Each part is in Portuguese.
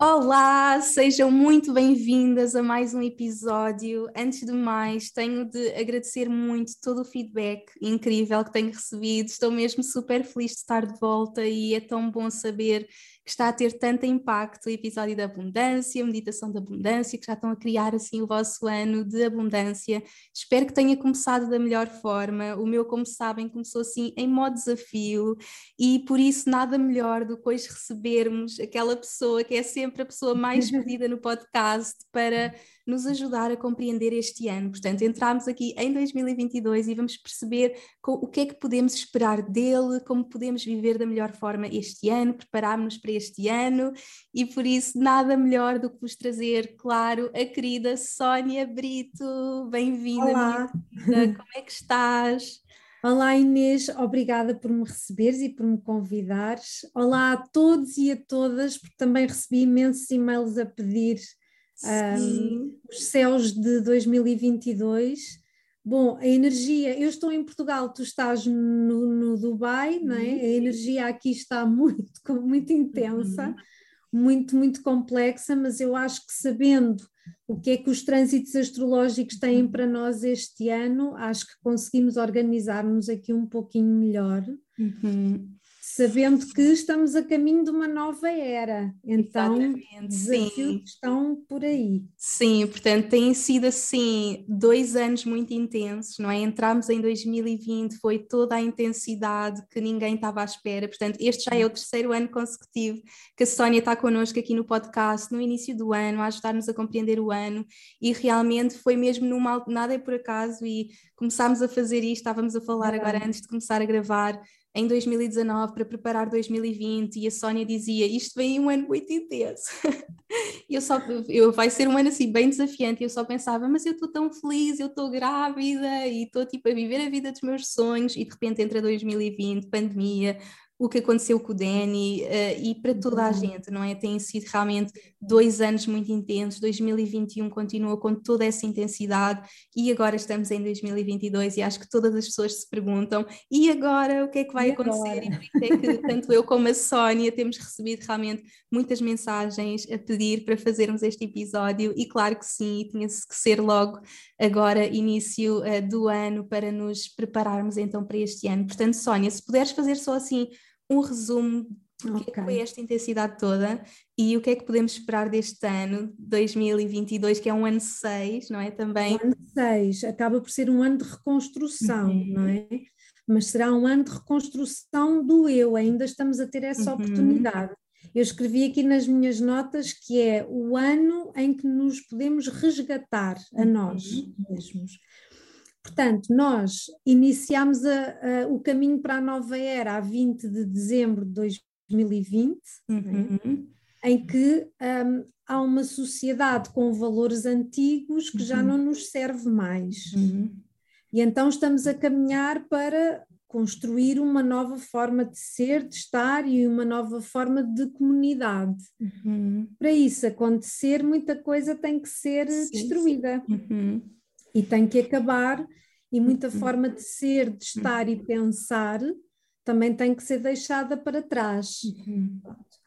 Olá, sejam muito bem-vindas a mais um episódio. Antes de mais, tenho de agradecer muito todo o feedback incrível que tenho recebido. Estou mesmo super feliz de estar de volta e é tão bom saber que está a ter tanto impacto o episódio da abundância, meditação da abundância, que já estão a criar assim o vosso ano de abundância. Espero que tenha começado da melhor forma. O meu, como sabem, começou assim em modo desafio e por isso nada melhor do que hoje recebermos aquela pessoa que é sempre a pessoa mais pedida no podcast para nos ajudar a compreender este ano. Portanto, entramos aqui em 2022 e vamos perceber o que é que podemos esperar dele, como podemos viver da melhor forma este ano, prepararmos-nos para este ano e por isso nada melhor do que vos trazer, claro, a querida Sónia Brito. Bem-vinda, Como é que estás? Olá Inês, obrigada por me receberes e por me convidares. Olá a todos e a todas, porque também recebi imensos e-mails a pedir um, os céus de 2022. Bom, a energia, eu estou em Portugal, tu estás no, no Dubai, não é? Uhum. A energia aqui está muito, muito intensa, uhum. muito, muito complexa, mas eu acho que sabendo o que é que os trânsitos astrológicos têm uhum. para nós este ano, acho que conseguimos organizar-nos aqui um pouquinho melhor. Uhum sabendo que estamos a caminho de uma nova era. Então, Exatamente, desafios estão por aí. Sim, portanto, têm sido assim dois anos muito intensos, não é? Entramos em 2020, foi toda a intensidade que ninguém estava à espera. Portanto, este já é o terceiro ano consecutivo que a Sónia está connosco aqui no podcast, no início do ano, a ajudar-nos a compreender o ano, e realmente foi mesmo numa nada é por acaso, e começámos a fazer isto, estávamos a falar é. agora antes de começar a gravar em 2019 para preparar 2020 e a Sónia dizia isto vem um ano muito intenso. E eu só eu vai ser um ano assim bem desafiante e eu só pensava mas eu estou tão feliz eu estou grávida e estou tipo a viver a vida dos meus sonhos. E de repente entra 2020 pandemia o que aconteceu com o Danny uh, e para toda a gente, não é? Tem sido realmente dois anos muito intensos, 2021 continua com toda essa intensidade e agora estamos em 2022 e acho que todas as pessoas se perguntam e agora o que é que vai e acontecer? Agora? E por isso é que tanto eu como a Sónia temos recebido realmente muitas mensagens a pedir para fazermos este episódio e claro que sim, tinha que ser logo agora início uh, do ano para nos prepararmos então para este ano. Portanto, Sónia, se puderes fazer só assim um resumo porque okay. foi esta intensidade toda e o que é que podemos esperar deste ano, 2022, que é um ano 6, não é? Também. Um ano 6, acaba por ser um ano de reconstrução, uhum. não é? Mas será um ano de reconstrução do eu, ainda estamos a ter essa uhum. oportunidade. Eu escrevi aqui nas minhas notas que é o ano em que nos podemos resgatar a nós uhum. mesmos. Portanto, nós iniciamos a, a, o caminho para a nova era a 20 de dezembro de 2020, uhum. né? em que um, há uma sociedade com valores antigos que uhum. já não nos serve mais. Uhum. E então estamos a caminhar para construir uma nova forma de ser, de estar e uma nova forma de comunidade. Uhum. Para isso acontecer, muita coisa tem que ser sim, destruída. Sim. Uhum e tem que acabar, e muita uhum. forma de ser, de estar e pensar também tem que ser deixada para trás. Uhum.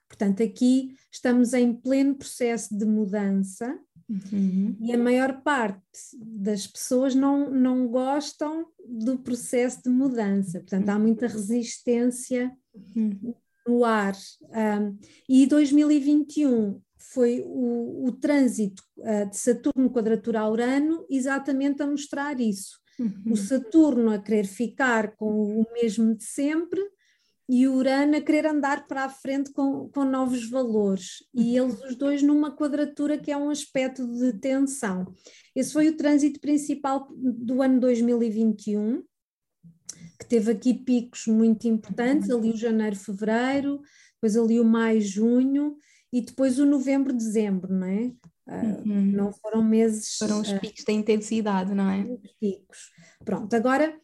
Portanto, aqui estamos em pleno processo de mudança uhum. e a maior parte das pessoas não, não gostam do processo de mudança, portanto, há muita resistência uhum. no ar. Um, e 2021 foi o, o trânsito uh, de Saturno quadratura a Urano exatamente a mostrar isso. Uhum. O Saturno a querer ficar com o mesmo de sempre e o Urano a querer andar para a frente com, com novos valores. E uhum. eles os dois numa quadratura que é um aspecto de tensão. Esse foi o trânsito principal do ano 2021 que teve aqui picos muito importantes, uhum. ali o janeiro, fevereiro, depois ali o maio, junho e depois o novembro, dezembro, não é? Uh, uhum. Não foram meses. Foram os ah, picos uh, da intensidade, não é? Os picos. Pronto, agora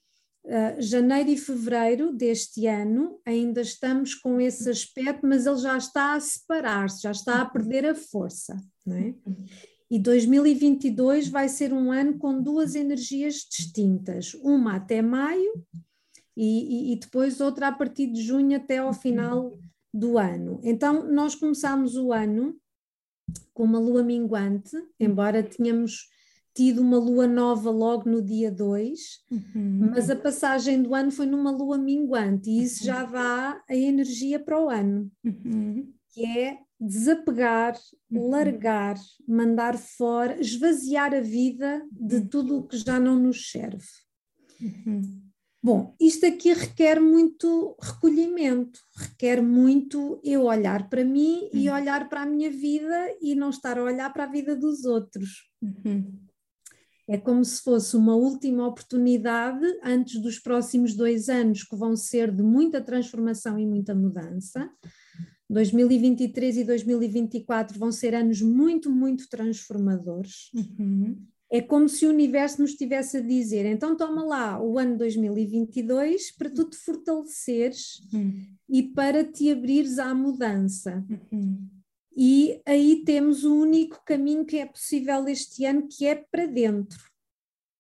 uh, janeiro e fevereiro deste ano ainda estamos com esse aspecto, mas ele já está a separar-se, já está a uhum. perder a força, não é? Uhum. E 2022 vai ser um ano com duas energias distintas, uma até maio e, e, e depois outra a partir de junho até ao final do ano. Então, nós começámos o ano com uma lua minguante, embora tínhamos tido uma lua nova logo no dia 2, uhum. mas a passagem do ano foi numa lua minguante e isso já dá a energia para o ano, uhum. que é desapegar, uhum. largar, mandar fora, esvaziar a vida de uhum. tudo o que já não nos serve. Uhum. Bom, isto aqui requer muito recolhimento, requer muito eu olhar para mim uhum. e olhar para a minha vida e não estar a olhar para a vida dos outros. Uhum. É como se fosse uma última oportunidade antes dos próximos dois anos, que vão ser de muita transformação e muita mudança. 2023 e 2024 vão ser anos muito, muito transformadores. Uhum é como se o universo nos estivesse a dizer: então toma lá o ano 2022 para tu te fortaleceres uhum. e para te abrires à mudança. Uhum. E aí temos o único caminho que é possível este ano, que é para dentro.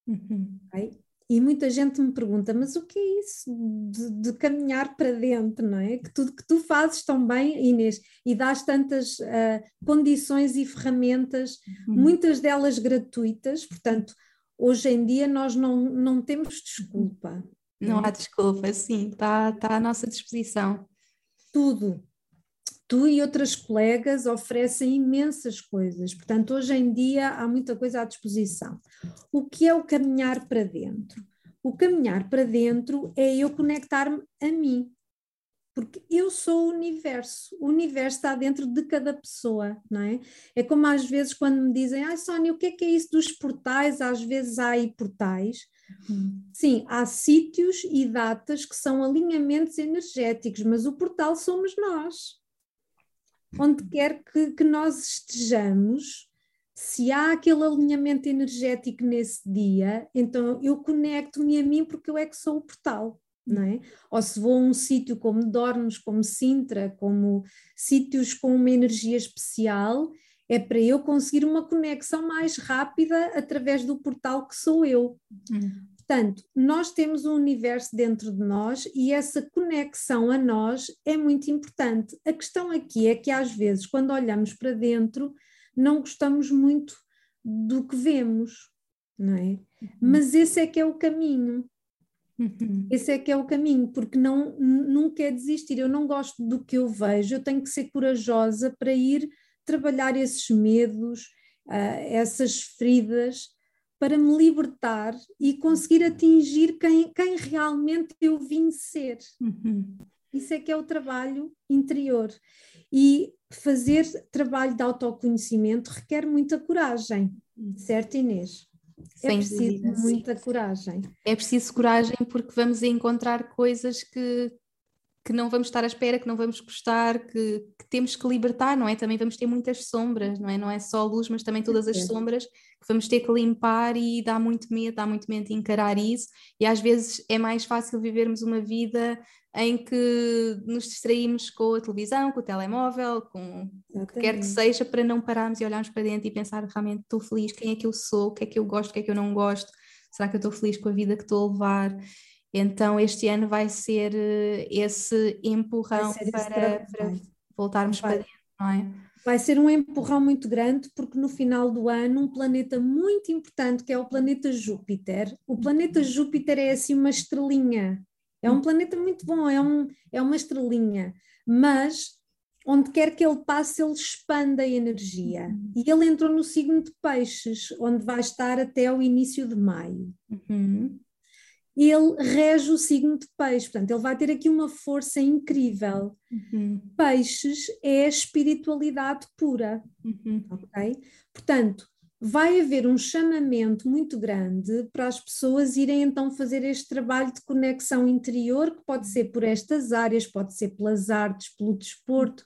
Uhum. Okay? E muita gente me pergunta, mas o que é isso de, de, caminhar para dentro, não é? Que tudo que tu fazes tão bem, Inês, e dás tantas uh, condições e ferramentas, uhum. muitas delas gratuitas, portanto, hoje em dia nós não, não temos desculpa. Não, não é? há desculpa, sim, está tá à nossa disposição. Tudo, tu e outras colegas oferecem imensas coisas, portanto, hoje em dia há muita coisa à disposição. O que é o caminhar para dentro? O caminhar para dentro é eu conectar-me a mim, porque eu sou o universo, o universo está dentro de cada pessoa, não é? É como às vezes quando me dizem, ai Sónia, o que é que é isso dos portais? Às vezes há aí portais. Uhum. Sim, há sítios e datas que são alinhamentos energéticos, mas o portal somos nós onde quer que, que nós estejamos, se há aquele alinhamento energético nesse dia, então eu conecto-me a mim porque eu é que sou o portal. Não é? Ou se vou a um sítio como Dornos, como Sintra, como sítios com uma energia especial, é para eu conseguir uma conexão mais rápida através do portal que sou eu. Uhum. Portanto, nós temos um universo dentro de nós e essa conexão a nós é muito importante. A questão aqui é que, às vezes, quando olhamos para dentro, não gostamos muito do que vemos, não é? Uhum. Mas esse é que é o caminho. Uhum. Esse é que é o caminho, porque não, nunca é desistir. Eu não gosto do que eu vejo, eu tenho que ser corajosa para ir trabalhar esses medos, uh, essas feridas para me libertar e conseguir atingir quem, quem realmente eu vim ser. Uhum. Isso é que é o trabalho interior. E fazer trabalho de autoconhecimento requer muita coragem, certo, Inês? É Sem preciso dúvida, muita sim. coragem. É preciso coragem porque vamos encontrar coisas que, que não vamos estar à espera, que não vamos gostar, que, que, temos que libertar, não é? Também vamos ter muitas sombras, não é? Não é só luz, mas também todas as sombras que vamos ter que limpar e dá muito medo, dá muito medo encarar isso. E às vezes é mais fácil vivermos uma vida em que nos distraímos com a televisão, com o telemóvel, com o que quer que seja, para não pararmos e olharmos para dentro e pensar realmente estou feliz, quem é que eu sou, o que é que eu gosto, o que é que eu não gosto, será que eu estou feliz com a vida que estou a levar? Então, este ano vai ser eh, esse empurrão ser para, para, voltarmos vai. para dentro, não é? Vai ser um empurrão muito grande, porque no final do ano, um planeta muito importante, que é o planeta Júpiter. O planeta Júpiter é assim uma estrelinha. É um planeta muito bom, é, um, é uma estrelinha. Mas onde quer que ele passe, ele expande a energia. E ele entrou no signo de Peixes, onde vai estar até o início de maio. Uhum. Ele rege o signo de peixe, portanto, ele vai ter aqui uma força incrível. Uhum. Peixes é a espiritualidade pura, uhum. ok? Portanto, vai haver um chamamento muito grande para as pessoas irem então fazer este trabalho de conexão interior, que pode ser por estas áreas, pode ser pelas artes, pelo desporto,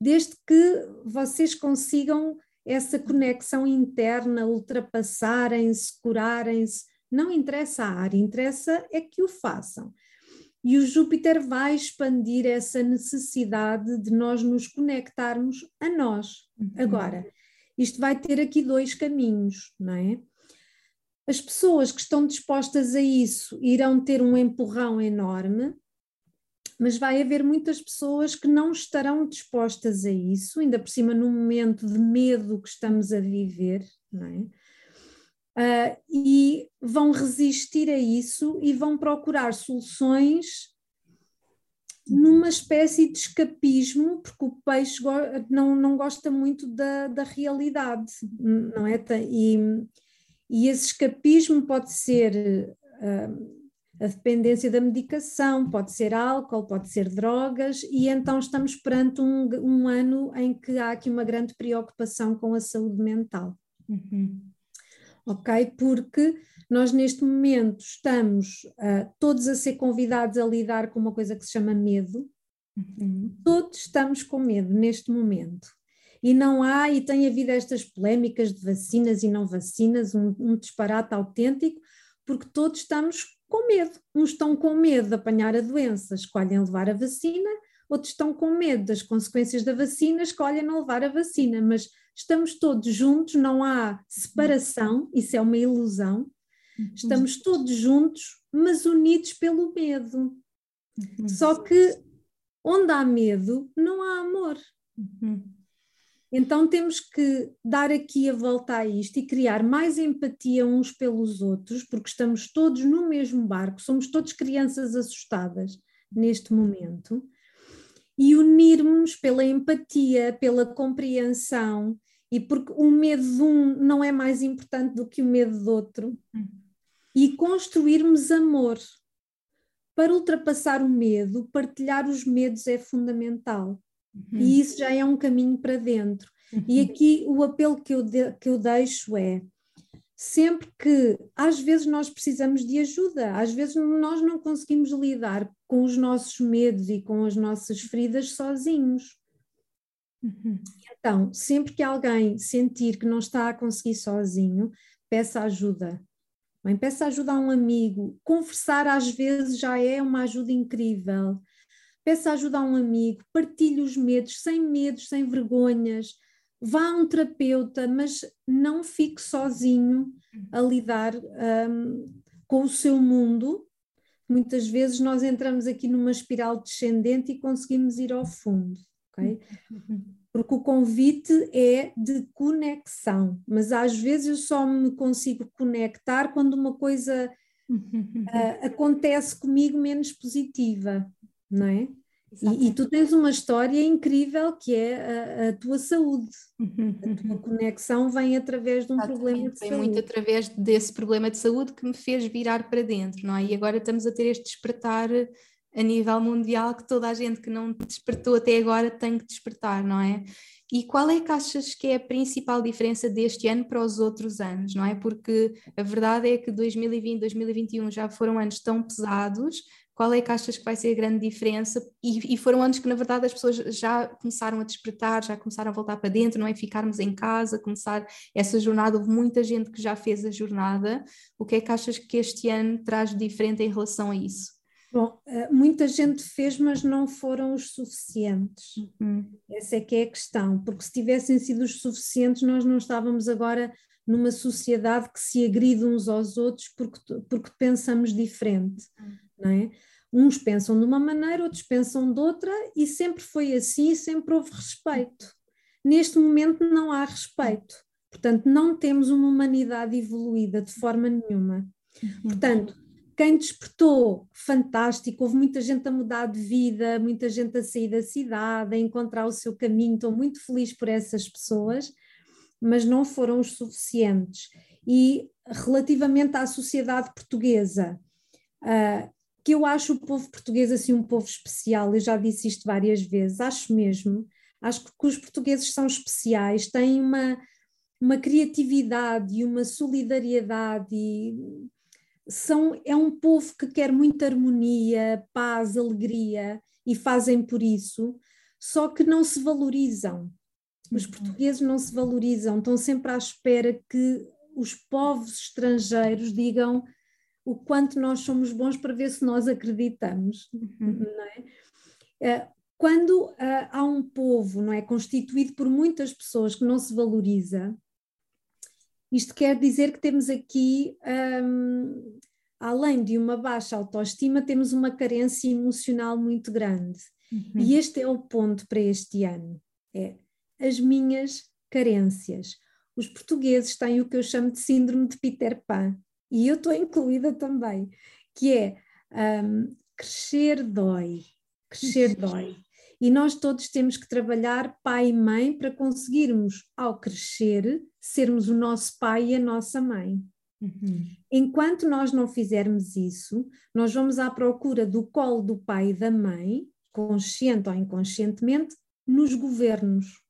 desde que vocês consigam essa conexão interna, ultrapassarem-se, curarem-se, não interessa a área, interessa é que o façam. E o Júpiter vai expandir essa necessidade de nós nos conectarmos a nós. Uhum. Agora, isto vai ter aqui dois caminhos, não é? As pessoas que estão dispostas a isso irão ter um empurrão enorme, mas vai haver muitas pessoas que não estarão dispostas a isso, ainda por cima no momento de medo que estamos a viver, não é? Uh, e vão resistir a isso e vão procurar soluções numa espécie de escapismo, porque o peixe não, não gosta muito da, da realidade, não é? E, e esse escapismo pode ser uh, a dependência da medicação, pode ser álcool, pode ser drogas, e então estamos perante um, um ano em que há aqui uma grande preocupação com a saúde mental. Uhum ok? Porque nós neste momento estamos uh, todos a ser convidados a lidar com uma coisa que se chama medo. Uhum. Todos estamos com medo neste momento. E não há, e tem havido estas polémicas de vacinas e não vacinas, um, um disparate autêntico, porque todos estamos com medo. Uns estão com medo de apanhar a doença, escolhem levar a vacina, outros estão com medo das consequências da vacina, escolhem não levar a vacina, mas estamos todos juntos, não há separação, isso é uma ilusão. Uhum. Estamos todos juntos, mas unidos pelo medo. Uhum. Só que onde há medo, não há amor. Uhum. Então temos que dar aqui a volta a isto e criar mais empatia uns pelos outros, porque estamos todos no mesmo barco, somos todos crianças assustadas neste momento, e unirmos pela empatia, pela compreensão e porque o medo de um não é mais importante do que o medo do outro, uhum. e construirmos amor. Para ultrapassar o medo, partilhar os medos é fundamental. Uhum. E isso já é um caminho para dentro. Uhum. E aqui o apelo que eu, de, que eu deixo é: sempre que às vezes nós precisamos de ajuda, às vezes nós não conseguimos lidar com os nossos medos e com as nossas feridas sozinhos. Uhum. Então, sempre que alguém sentir que não está a conseguir sozinho, peça ajuda. Bem, peça ajuda a um amigo. Conversar às vezes já é uma ajuda incrível. Peça ajuda a um amigo, partilhe os medos, sem medos, sem vergonhas. Vá a um terapeuta, mas não fique sozinho a lidar um, com o seu mundo. Muitas vezes nós entramos aqui numa espiral descendente e conseguimos ir ao fundo. Okay? Porque o convite é de conexão, mas às vezes eu só me consigo conectar quando uma coisa uh, acontece comigo menos positiva, não é? E, e, tu tens uma história incrível que é a, a tua saúde. A tua conexão vem através de um Exatamente, problema de vem saúde. muito através desse problema de saúde que me fez virar para dentro, não é? E agora estamos a ter este despertar a nível mundial que toda a gente que não despertou até agora tem que despertar, não é? E qual é que achas que é a principal diferença deste ano para os outros anos, não é? Porque a verdade é que 2020, 2021 já foram anos tão pesados, qual é que achas que vai ser a grande diferença? E, e, foram anos que, na verdade, as pessoas já começaram a despertar, já começaram a voltar para dentro, não é? Ficarmos em casa, começar essa jornada. Houve muita gente que já fez a jornada. O que é que achas que este ano traz de diferente em relação a isso? Bom, eh, muita gente fez, mas não foram os suficientes. Uhum. Essa é que é a questão, porque se tivessem sido os suficientes, nós não estávamos agora numa sociedade que se agride uns aos outros porque, porque pensamos diferente, uhum. não é? Uns pensam de uma maneira, outros pensam de outra, e sempre foi assim, sempre houve respeito. Neste momento não há respeito, portanto, não temos uma humanidade evoluída de forma nenhuma. Uhum. Portanto, quem despertou, fantástico, houve muita gente a mudar de vida, muita gente a sair da cidade, a encontrar o seu caminho, estou muito feliz por essas pessoas, mas não foram os suficientes. E relativamente à sociedade portuguesa, uh, que eu acho o povo português assim um povo especial, eu já disse isto várias vezes, acho mesmo, acho que os portugueses são especiais, têm uma, uma criatividade e uma solidariedade e são, é um povo que quer muita harmonia, paz, alegria e fazem por isso, só que não se valorizam. Os uhum. portugueses não se valorizam, estão sempre à espera que os povos estrangeiros digam o quanto nós somos bons para ver se nós acreditamos. Uhum. É? Eh, quando uh, há um povo não é constituído por muitas pessoas que não se valoriza, isto quer dizer que temos aqui, um, além de uma baixa autoestima, temos uma carência emocional muito grande. Uhum. E este é o ponto para este ano: é as minhas carências. Os portugueses têm o que eu chamo de síndrome de Peter Pan, e eu estou incluída também, que é um, crescer dói, crescer dói. E nós todos temos que trabalhar pai e mãe para conseguirmos, ao crescer, sermos o nosso pai e a nossa mãe. Uhum. Enquanto nós não fizermos isso, nós vamos à procura do colo do pai e da mãe, consciente ou inconscientemente, nos governos.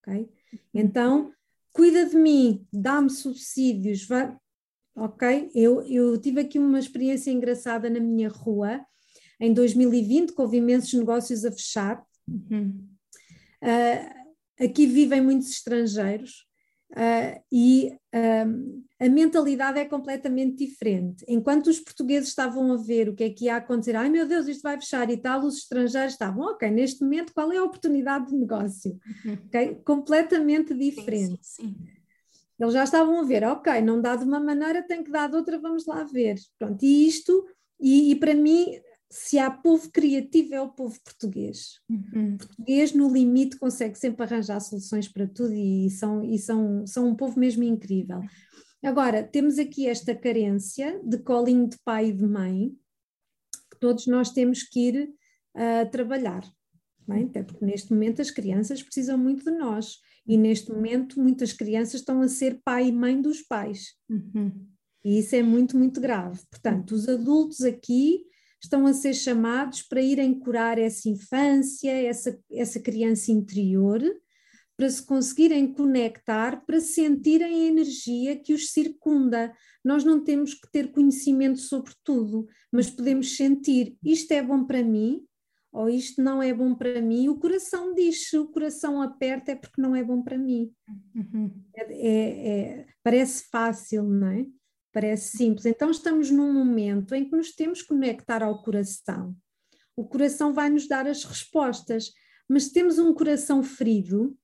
Okay? Uhum. Então, cuida de mim, dá-me subsídios, vai... ok? Eu, eu tive aqui uma experiência engraçada na minha rua, em 2020, que houve imensos negócios a fechar. Uhum. Uh, aqui vivem muitos estrangeiros uh, e uh, a mentalidade é completamente diferente. Enquanto os portugueses estavam a ver o que é que ia acontecer, ai meu Deus, isto vai fechar e tal, os estrangeiros estavam, ok, neste momento qual é a oportunidade de negócio? Uhum. Okay? Completamente diferente. Sim, sim, sim. Eles já estavam a ver, ok, não dá de uma maneira, tem que dar de outra, vamos lá ver. Pronto, e isto, e, e para mim, se há povo criativo é o povo português. Uhum. O português, no limite, consegue sempre arranjar soluções para tudo e são, e são, são um povo mesmo incrível. Agora, temos aqui esta carência de colinho de pai e de mãe, que todos nós temos que ir uh, trabalhar. Bem? Até porque neste momento as crianças precisam muito de nós e neste momento muitas crianças estão a ser pai e mãe dos pais. Uhum. E isso é muito, muito grave. Portanto, os adultos aqui estão a ser chamados para irem curar essa infância, essa, essa criança interior, para se conseguirem conectar, para sentirem a energia que os circunda. Nós não temos que ter conhecimento sobre tudo, mas podemos sentir isto é bom para mim ou isto não é bom para mim. O coração diz, se o coração aperta é porque não é bom para mim. Uhum. É, é, é, parece fácil, não é? Parece simples. Então estamos num momento em que nos temos que conectar ao coração. O coração vai nos dar as respostas, mas se temos um coração ferido,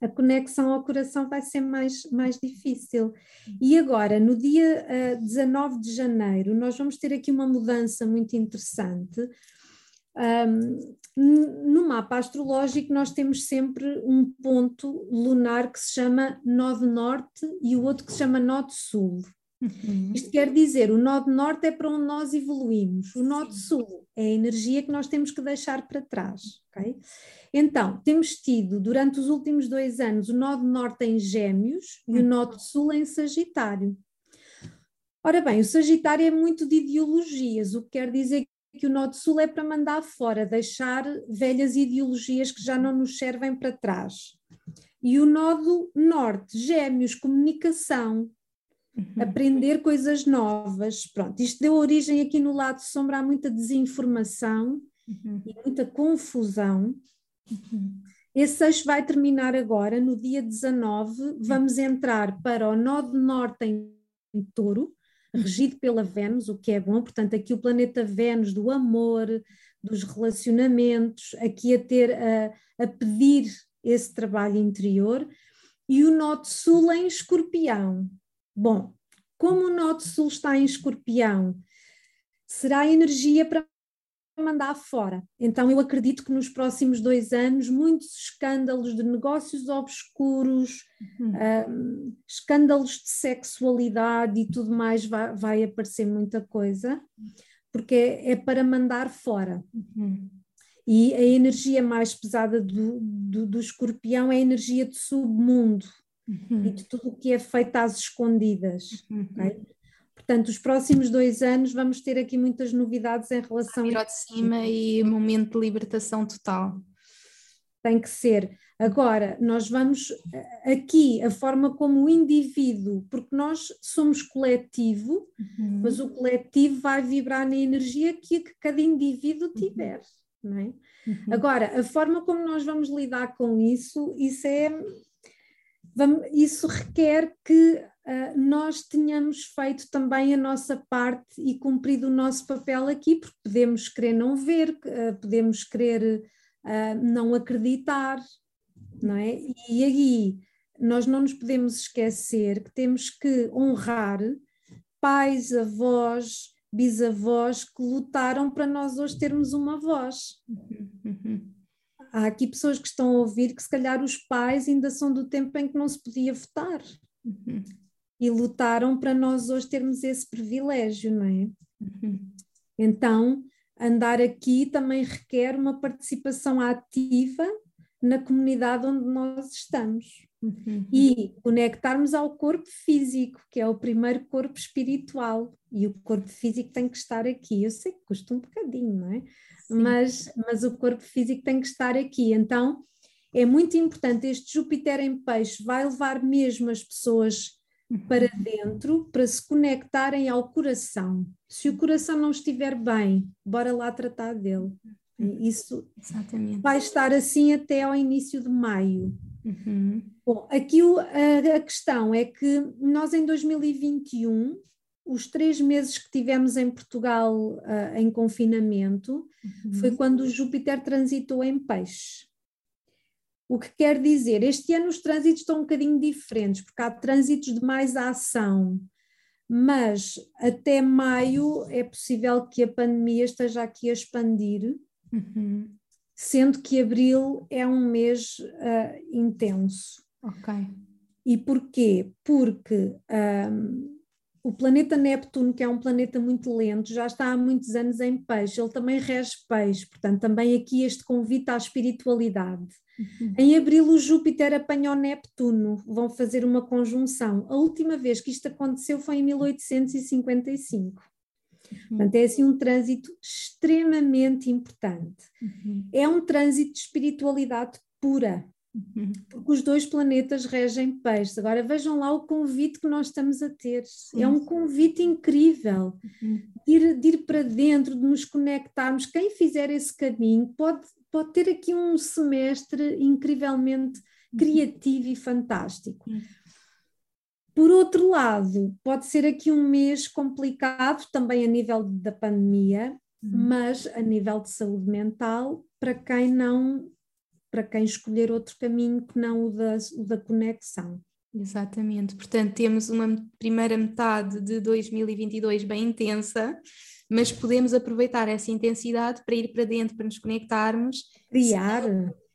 a conexão ao coração vai ser mais, mais difícil. E agora, no dia uh, 19 de janeiro, nós vamos ter aqui uma mudança muito interessante. Um, no mapa astrológico, nós temos sempre um ponto lunar que se chama nó de norte e o outro que se chama nó de sul. Uhum. Isto quer dizer, o nó de norte é para onde nós evoluímos, o nó de sul é a energia que nós temos que deixar para trás. Okay? Então, temos tido durante os últimos dois anos o nó de norte em Gêmeos e o nó de sul em Sagitário. Ora bem, o Sagitário é muito de ideologias, o que quer dizer que o Norte Sul é para mandar fora, deixar velhas ideologias que já não nos servem para trás. E o Nodo Norte, Gêmeos, comunicação, uhum. aprender coisas novas. Pronto, isto deu origem aqui no lado sombra a muita desinformação uhum. e muita confusão. Uhum. Esse eixo vai terminar agora, no dia 19, vamos entrar para o Nodo Norte em Touro, regido pela Vênus, o que é bom, portanto, aqui o planeta Vênus do amor, dos relacionamentos, aqui a ter a, a pedir esse trabalho interior, e o Norte Sul em Escorpião. Bom, como o Norte Sul está em Escorpião, será energia para mandar fora. Então, eu acredito que nos próximos dois anos, muitos escândalos de negócios obscuros, uhum. um, escândalos de sexualidade e tudo mais, vai, vai aparecer muita coisa, porque é, é para mandar fora. Uhum. E a energia mais pesada do, do, do, escorpião é a energia de submundo uhum. e de tudo o que é feito às escondidas. Okay? Portanto, os próximos dois anos vamos ter aqui muitas novidades em relação a. de cima e momento de libertação total. Tem que ser. Agora, nós vamos aqui, a forma como o indivíduo, porque nós somos coletivo, uhum. mas o coletivo vai vibrar na energia que, que cada indivíduo uhum. tiver. Não é? Uhum. Agora, a forma como nós vamos lidar com isso, isso é. Vamos, isso requer que nós tenhamos feito também a nossa parte e cumprido o nosso papel aqui, porque podemos querer não ver, uh, podemos querer uh, não acreditar, não é? E aí nós não nos podemos esquecer que temos que honrar pais, avós, bisavós que lutaram para nós hoje termos uma voz. Há aqui pessoas que estão a ouvir que se calhar os pais ainda são do tempo em que não se podia votar. E lutaram para nós hoje termos esse privilégio, não é? Então, andar aqui também requer uma participação ativa na comunidade onde nós estamos. Uhum. E conectarmos ao corpo físico, que é o primeiro corpo espiritual, e o corpo físico tem que estar aqui. Eu sei que custa um bocadinho, não é? Mas, mas o corpo físico tem que estar aqui. Então é muito importante. Este Júpiter em peixe vai levar mesmo as pessoas para uhum. dentro para se conectarem ao coração. Se o coração não estiver bem, bora lá tratar dele. Uhum. Isso Exatamente. vai estar assim até ao início de maio. Uhum. Bom, aqui o, a, a, questão é que nós em 2021, os três meses que tivemos em Portugal uh, em confinamento, uhum. foi quando o Júpiter transitou em peixe. O que quer dizer, este ano os trânsitos estão um bocadinho diferentes, porque há trânsitos de mais ação, mas até maio é possível que a pandemia esteja aqui a expandir Uhum. Sendo que abril é um mês uh, intenso. Ok. E porquê? Porque um, o planeta Neptuno, que é um planeta muito lento, já está há muitos anos em peixe, ele também rege peixe, portanto, também aqui este convite à espiritualidade. Uhum. Em abril, o Júpiter apanha o Neptuno, vão fazer uma conjunção. A última vez que isto aconteceu foi em 1855. Uhum. Portanto, é assim um trânsito extremamente importante. Uhum. É um trânsito de espiritualidade pura. Porque os dois planetas regem peixes. Agora vejam lá o convite que nós estamos a ter. Sim. É um convite incrível uhum. de, ir, de ir para dentro, de nos conectarmos. Quem fizer esse caminho pode, pode ter aqui um semestre incrivelmente uhum. criativo e fantástico. Uhum. Por outro lado, pode ser aqui um mês complicado também a nível da pandemia, uhum. mas a nível de saúde mental, para quem não, para quem escolher outro caminho que não o da, o da conexão. Exatamente, portanto temos uma primeira metade de 2022 bem intensa, mas podemos aproveitar essa intensidade para ir para dentro, para nos conectarmos. Criar.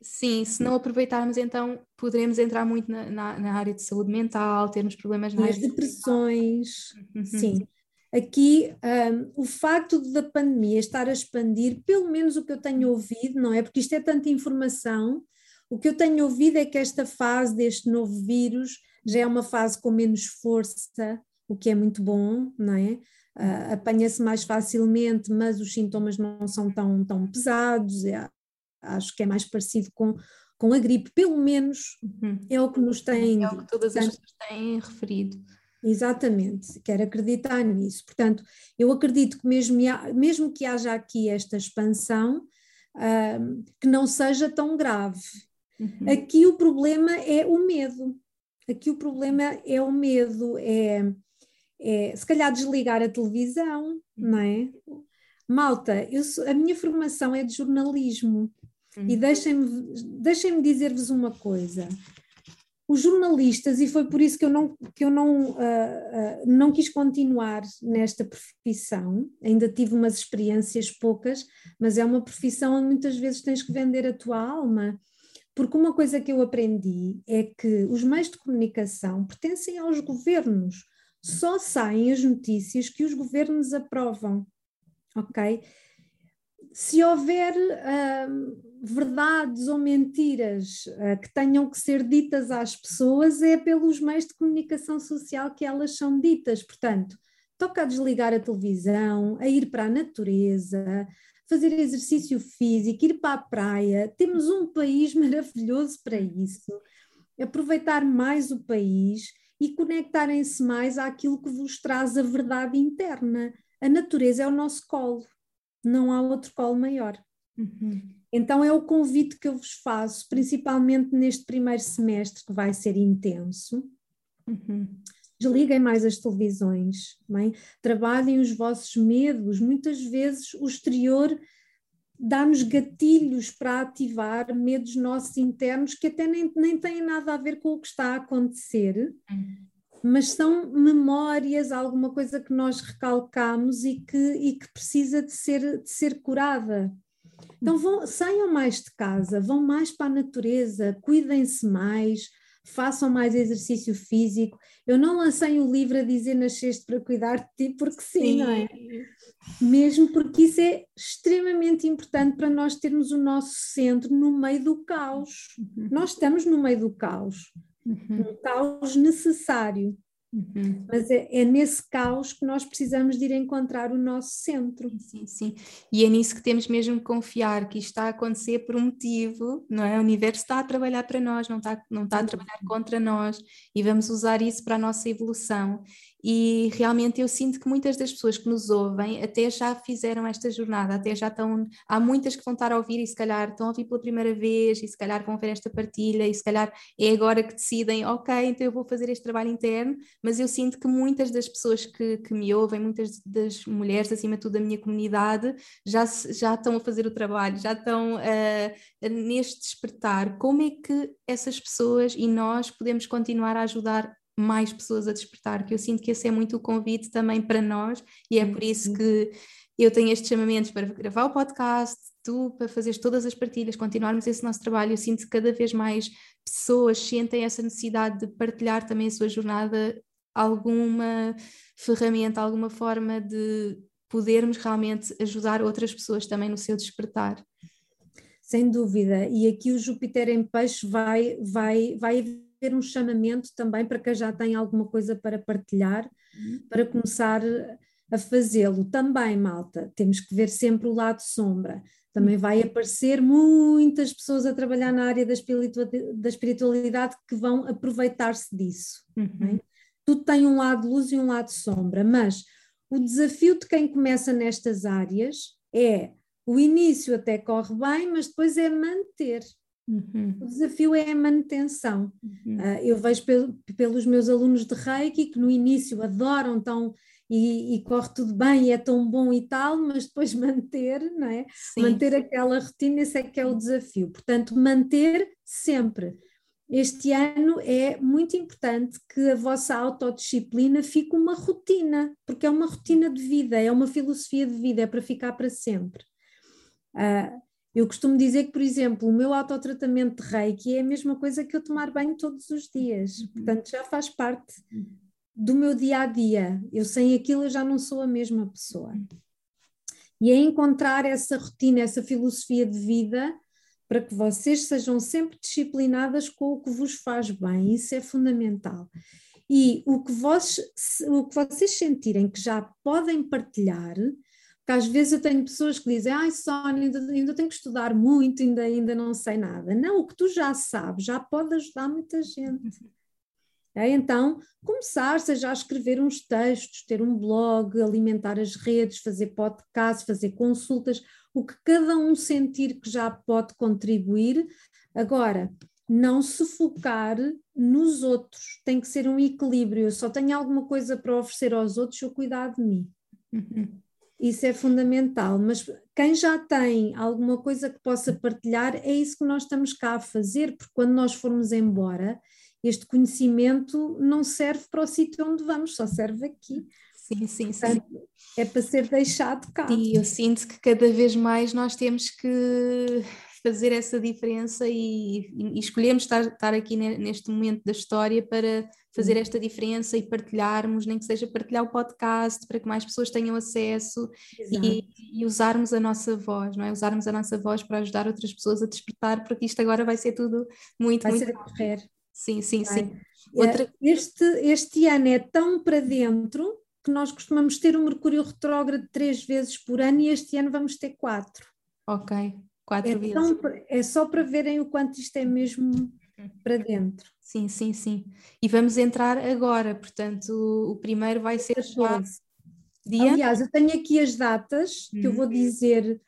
Sim, se não aproveitarmos, então poderemos entrar muito na, na, na área de saúde mental, termos problemas na As depressões, uhum. sim. Aqui, um, o facto da pandemia estar a expandir, pelo menos o que eu tenho ouvido, não é? Porque isto é tanta informação, o que eu tenho ouvido é que esta fase deste novo vírus já é uma fase com menos força, o que é muito bom, não é? Uh, apanha-se mais facilmente, mas os sintomas não são tão, tão pesados, é, acho que é mais parecido com, com a gripe, pelo menos uhum. é o que nos tem. É o que todas as pessoas têm referido. Exatamente, quero acreditar nisso. Portanto, eu acredito que mesmo, mesmo que haja aqui esta expansão, que não seja tão grave. Uhum. Aqui o problema é o medo. Aqui o problema é o medo, é, é se calhar desligar a televisão, não é? Malta, eu, a minha formação é de jornalismo. Uhum. E deixem-me deixem dizer-vos uma coisa. Os jornalistas, e foi por isso que eu não, que eu não, uh, uh, não quis continuar nesta profissão, ainda tive umas experiências poucas, mas é uma profissão onde muitas vezes tens que vender a tua alma, porque uma coisa que eu aprendi é que os meios de comunicação pertencem aos governos, só saem as notícias que os governos aprovam, ok? Se houver uh, verdades ou mentiras uh, que tenham que ser ditas às pessoas é pelos meios de comunicação social que elas são ditas. Portanto, toca a desligar a televisão, a ir para a natureza, fazer exercício físico, ir para a praia. Temos um país maravilhoso para isso. Aproveitar mais o país e conectarem-se mais àquilo que vos traz a verdade interna. A natureza é o nosso colo, não há outro colo maior. Uhum. Então é o convite que eu vos faço, principalmente neste primeiro semestre que vai ser intenso. Uhum. Desliguem mais as televisões, bem? trabalhem os vossos medos. Muitas vezes o exterior dá-nos gatilhos para ativar medos nossos internos que até nem, nem têm nada a ver com o que está a acontecer, uhum. mas são memórias, alguma coisa que nós recalcamos e que, e que precisa de ser, de ser curada. Então vão, saiam mais de casa, vão mais para a natureza, cuidem-se mais, façam mais exercício físico. Eu não lancei o livro a dizer nasceste para cuidar de ti, porque sim, sim, não é? Mesmo porque isso é extremamente importante para nós termos o nosso centro no meio do caos. Uhum. Nós estamos no meio do caos, uhum. um caos necessário. Uhum. Mas é, é, nesse caos que nós precisamos de ir encontrar o nosso centro. Sim, sim. E é nisso que temos mesmo que confiar, que isto está a acontecer por um motivo, não é? O universo está a trabalhar para nós, não está, não está a trabalhar contra nós, e vamos usar isso para a nossa evolução e realmente eu sinto que muitas das pessoas que nos ouvem até já fizeram esta jornada, até já estão, há muitas que vão estar a ouvir e se calhar estão a ouvir pela primeira vez e se calhar vão ver esta partilha e se calhar é agora que decidem, ok, então eu vou fazer este trabalho interno, mas eu sinto que muitas das pessoas que, que me ouvem, muitas das mulheres, acima de tudo da minha comunidade, já, já estão a fazer o trabalho, já estão uh, neste despertar. Como é que essas pessoas e nós podemos continuar a ajudar mais pessoas a despertar, que eu sinto que esse é muito o convite também para nós, e é por isso que eu tenho estes chamamentos para gravar o podcast, tu para fazeres todas as partilhas, continuarmos esse nosso trabalho. Eu sinto que cada vez mais pessoas sentem essa necessidade de partilhar também a sua jornada, alguma ferramenta, alguma forma de podermos realmente ajudar outras pessoas também no seu despertar. Sem dúvida, e aqui o Júpiter em peixe vai, vai, vai ter um chamamento também para quem já tem alguma coisa para partilhar, uhum. para começar a fazê-lo. Também, malta, temos que ver sempre o lado sombra. Também vai aparecer muitas pessoas a trabalhar na área da espiritualidade que vão aproveitar-se disso. É? Uhum. Tudo tem um lado luz e um lado sombra, mas o desafio de quem começa nestas áreas é o início até corre bem, mas depois é manter. Uhum. O desafio é a manutenção. Uhum. Uh, eu vejo pelos meus alunos de Reiki que no início adoram tão e, e, corre tudo bem e é tão bom e tal, mas depois manter, não é? Sim. Manter aquela rotina, esse é que é o desafio. Portanto, manter sempre. Este ano é muito importante que a vossa autodisciplina fique uma rotina, porque é uma rotina de vida, é uma filosofia de vida, é para ficar para sempre. Uh, eu costumo dizer que, por exemplo, o meu autotratamento de reiki é a mesma coisa que eu tomar banho todos os dias. Uhum. Portanto, já faz parte do meu dia a dia. Eu sem aquilo eu já não sou a mesma pessoa. E é encontrar essa rotina, essa filosofia de vida para que vocês sejam sempre disciplinadas com o que vos faz bem. Isso é fundamental. E o que, vos, o que vocês sentirem que já podem partilhar, porque às vezes eu tenho pessoas que dizem, ai Sónia, ainda, ainda tenho que estudar muito, ainda, ainda não sei nada. Não, o que tu já sabes já pode ajudar muita gente. É, então, começar, seja a escrever uns textos, ter um blog, alimentar as redes, fazer podcast, fazer consultas, o que cada um sentir que já pode contribuir. Agora, não se focar nos outros, tem que ser um equilíbrio. Eu só tenho alguma coisa para oferecer aos outros, eu cuidar de mim. Uhum. Isso é fundamental, mas quem já tem alguma coisa que possa partilhar, é isso que nós estamos cá a fazer, porque quando nós formos embora, este conhecimento não serve para o sítio onde vamos, só serve aqui. Sim, sim, sim. É para ser deixado cá. E eu sinto que cada vez mais nós temos que fazer essa diferença e, e escolhemos estar, estar aqui neste momento da história para fazer esta diferença e partilharmos, nem que seja partilhar o podcast para que mais pessoas tenham acesso e, e, usarmos a nossa voz, não é? Usarmos a nossa voz para ajudar outras pessoas a despertar, porque isto agora vai ser tudo muito, vai muito. Ser a correr. Sim, sim, vai. sim. Outra... Este, este ano é tão para dentro que nós costumamos ter o Mercúrio retrógrado três vezes por ano e este ano vamos ter quatro. Ok, quatro é vezes. Tão, é só para verem o quanto isto é mesmo para dentro. Sim, sim, sim. E vamos entrar agora, portanto, o, primeiro vai ser já dia. Aliás, eu tenho aqui as datas que eu vou uhum. dizer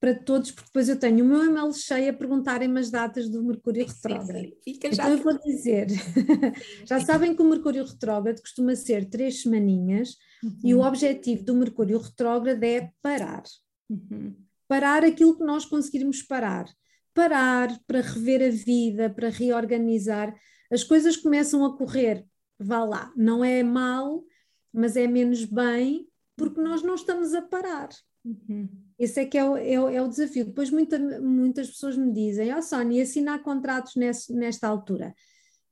para todos, porque depois eu tenho o meu e-mail cheio a perguntarem-me as datas do Mercúrio Retrógrado. Então eu vou dizer, já sabem que o Mercúrio Retrógrado costuma ser três semaninhas uhum. e o uhum. objetivo do Mercúrio Retrógrado é parar. Uhum. Parar aquilo que nós conseguirmos parar. Parar para rever a vida, para reorganizar. As coisas começam a correr, vá lá, não é mal, mas é menos bem, porque nós não estamos a parar. Uhum. Esse é que é o, é o, é o desafio. Depois muita, muitas pessoas me dizem, ó oh, Sónia, assinar contratos nesse, nesta altura.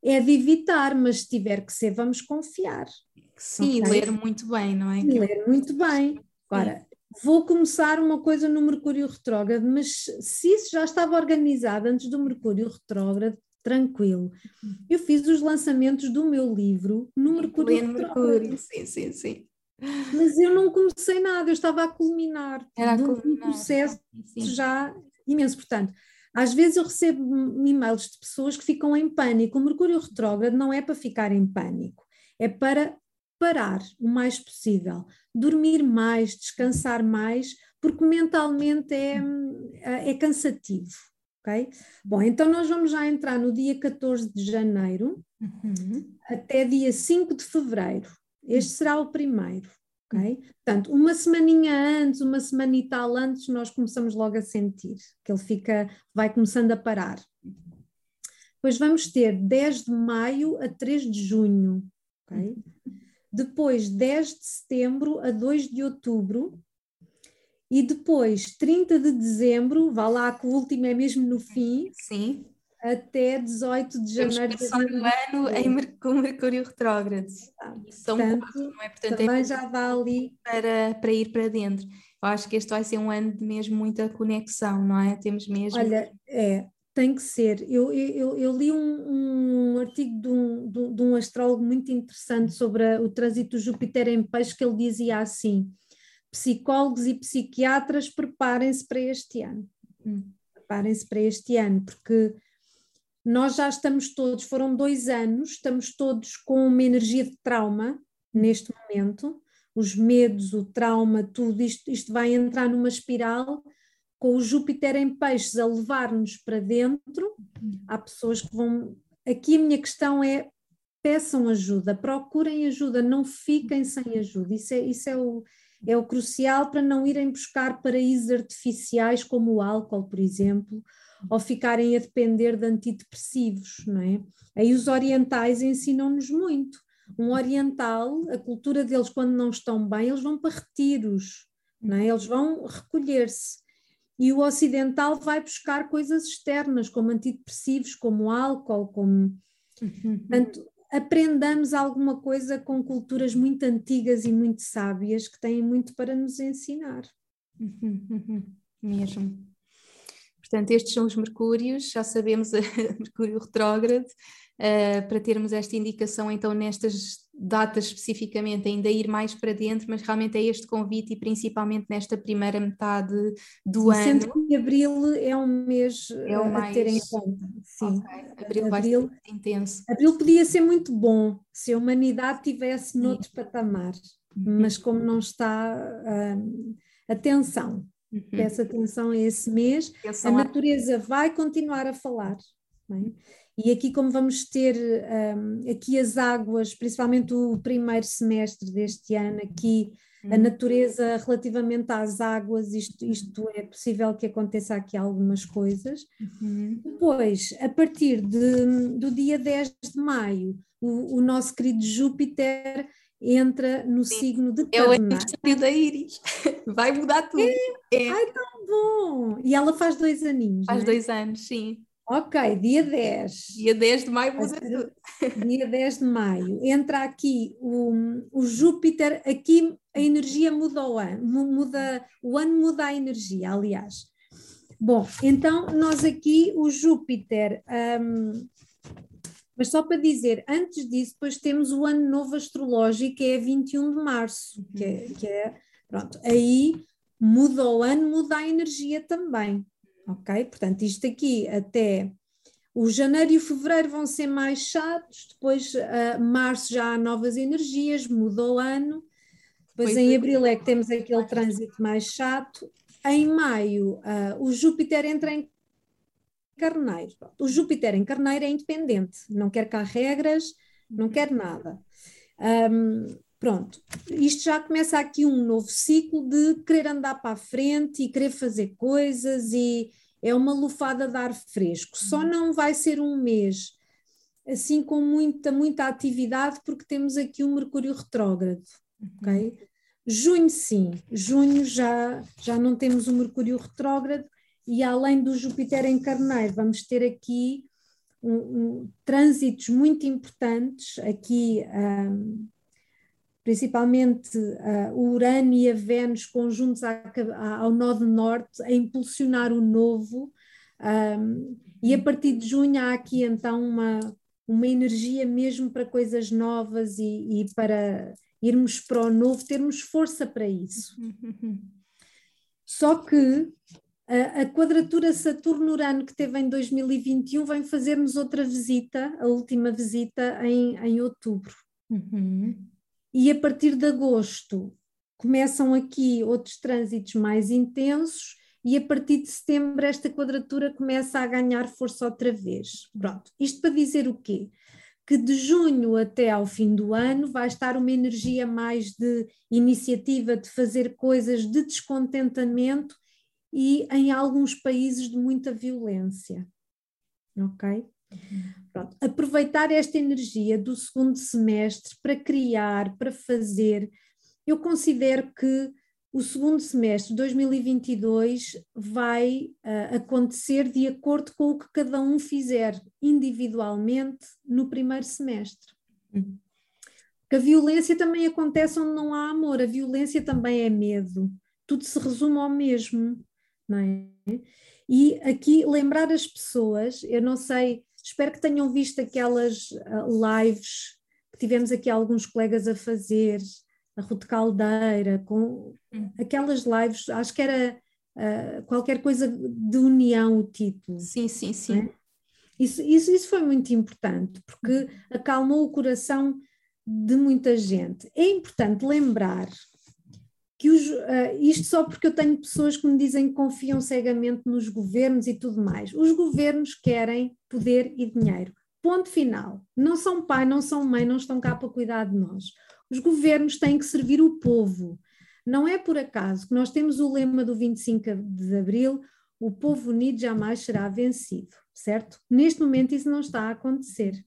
É de evitar, mas se tiver que ser, vamos confiar. Sim, okay? ler muito bem, não é? ler muito bem. Agora, vou começar uma coisa no Mercúrio retrógrado, mas se isso já estava organizado antes do Mercúrio retrógrado, tranquilo. Eu fiz os lançamentos do meu livro no Mercúrio retrógrado. Mercúrio, sim, sim, sim. Mas eu não comecei nada, eu estava a culminar. Era um processo sim. já imenso. Portanto, às vezes eu recebo e-mails de pessoas que ficam em pânico. O Mercúrio retrógrado não é para ficar em pânico, é para parar o mais possível, dormir mais, descansar mais, porque mentalmente é, é cansativo. Ok? Bom, então nós vamos já entrar no dia 14 de janeiro uhum. até dia 5 de fevereiro. Este será o primeiro, ok? Portanto, uma semaninha antes, uma semana e tal antes, nós começamos logo a sentir que ele fica, vai começando a parar. Depois vamos ter 10 de maio a 3 de junho, ok? Depois 10 de setembro a 2 de outubro, e depois 30 de dezembro, vá lá que o último é mesmo no fim. Sim até 18 de janeiro de ano em, com Mercúrio retrógrado. São Portanto, quatro, não é? Portanto, é também é já dá ali para, para ir para dentro. Eu acho que este vai ser um ano de mesmo muita conexão, não é? Temos mesmo. Olha, é, tem que ser. Eu, eu, eu li um, um artigo de um, de, de um astrólogo muito interessante sobre a, o trânsito do Júpiter em peixe, que ele dizia assim: psicólogos e psiquiatras preparem-se para este ano. Hum. Preparem-se para este ano, porque nós já estamos todos, foram dois anos, estamos todos com uma energia de trauma neste momento, os medos, o trauma, tudo isto, isto vai entrar numa espiral com o Júpiter em peixes a levar-nos para dentro. Há pessoas que vão. Aqui a minha questão é peçam ajuda, procurem ajuda, não fiquem sem ajuda. Isso é, isso é, o, é o crucial para não irem buscar paraísos artificiais como o álcool, por exemplo, ou ficarem a depender de antidepressivos, não é? Aí os orientais ensinam-nos muito. Um oriental, a cultura deles quando não estão bem, eles vão para retiros, não é? Eles vão recolher-se. E o ocidental vai buscar coisas externas, como antidepressivos, como álcool, como... Portanto, aprendamos alguma coisa com culturas muito antigas e muito sábias que têm muito para nos ensinar. Mesmo. Portanto, estes são os Mercúrios, já sabemos Mercúrio retrógrado, uh, para termos esta indicação então nestas datas especificamente, ainda ir mais para dentro, mas realmente é este convite e principalmente nesta primeira metade do Sim, ano. Sendo que abril é um mês é o mais... a ter em conta. Sim. Okay. Abril, vai ser intenso. Abril podia ser muito bom se a humanidade tivesse Sim. noutros patamares, uhum. mas como não está, uh, atenção, Uhum. Peço atenção a esse mês. Atenção a natureza a... vai continuar a falar. É? E aqui, como vamos ter um, aqui as águas, principalmente o primeiro semestre deste ano, aqui uhum. a natureza relativamente às águas, isto, isto é possível que aconteça aqui algumas coisas. Uhum. Depois, a partir de, do dia 10 de maio, o, o nosso querido Júpiter entra no Sim. signo de É o aniversário da Iris. Vai mudar tudo. É. É. Ai, tão bom! E ela faz dois aninhos. Faz é? dois anos, sim. Ok, dia 10. Dia 10 de maio muda tudo. Dia 10 de maio. Entra aqui o, o Júpiter, aqui a energia muda o ano, muda, o ano muda a energia, aliás. Bom, então nós aqui, o Júpiter, um, Mas só para dizer, antes disso, depois temos o ano novo astrológico, que é 21 de março, que é, que é pronto, aí muda o ano, muda a energia também, ok? Portanto, isto aqui até o janeiro e o fevereiro vão ser mais chatos, depois uh, março já há novas energias, muda o ano, depois em abril é que temos aquele trânsito mais chato, em maio uh, o Júpiter entra em Carneiro. O Júpiter em Carneiro é independente, não quer cá regras, não quer nada. Um, pronto, isto já começa aqui um novo ciclo de querer andar para a frente e querer fazer coisas e é uma lufada de ar fresco. Só uhum. não vai ser um mês assim com muita, muita atividade porque temos aqui um Mercúrio retrógrado, ok? Uhum. Junho sim, junho já, já não temos o Mercúrio retrógrado e além do Júpiter em Carneiro, vamos ter aqui um, um, trânsitos muito importantes, aqui um, principalmente uh, o Urano e a Vênus conjuntos à, à, ao nó de norte, a impulsionar o novo, um, e a partir de junho há aqui então uma, uma energia mesmo para coisas novas e, e para irmos para o novo, termos força para isso. Só que a, a quadratura Saturno-Urano que teve em 2021 vem fazer-nos outra visita, a última visita em, em outubro. Uhum. E a partir de agosto começam aqui outros trânsitos mais intensos e a partir de setembro esta quadratura começa a ganhar força outra vez. Pronto, isto para dizer o quê? Que de junho até ao fim do ano vai estar uma energia mais de iniciativa, de fazer coisas de descontentamento e em alguns países de muita violência. Ok? Pronto. Aproveitar esta energia do segundo semestre para criar, para fazer. Eu considero que o segundo semestre de 2022 vai uh, acontecer de acordo com o que cada um fizer individualmente no primeiro semestre. Uhum. Porque a violência também acontece onde não há amor, a violência também é medo. Tudo se resume ao mesmo não é? E aqui lembrar as pessoas, eu não sei, espero que tenham visto aquelas uh, lives que tivemos aqui alguns colegas a fazer, a Ruth Caldeira, com hum. aquelas lives, acho que era uh, qualquer coisa de união o título. Sim, sim, sim. É? Isso, isso, isso foi muito importante, porque acalmou o coração de muita gente. É importante lembrar que os, uh, isto só porque eu tenho pessoas que me dizem que confiam cegamente nos governos e tudo mais. Os governos querem poder e dinheiro. Ponto final. Não são pai, não são mãe, não estão cá para cuidar de nós. Os governos têm que servir o povo. Não é por acaso que nós temos o lema do 25 de Abril: o povo unido jamais será vencido, certo? Neste momento isso não está a acontecer.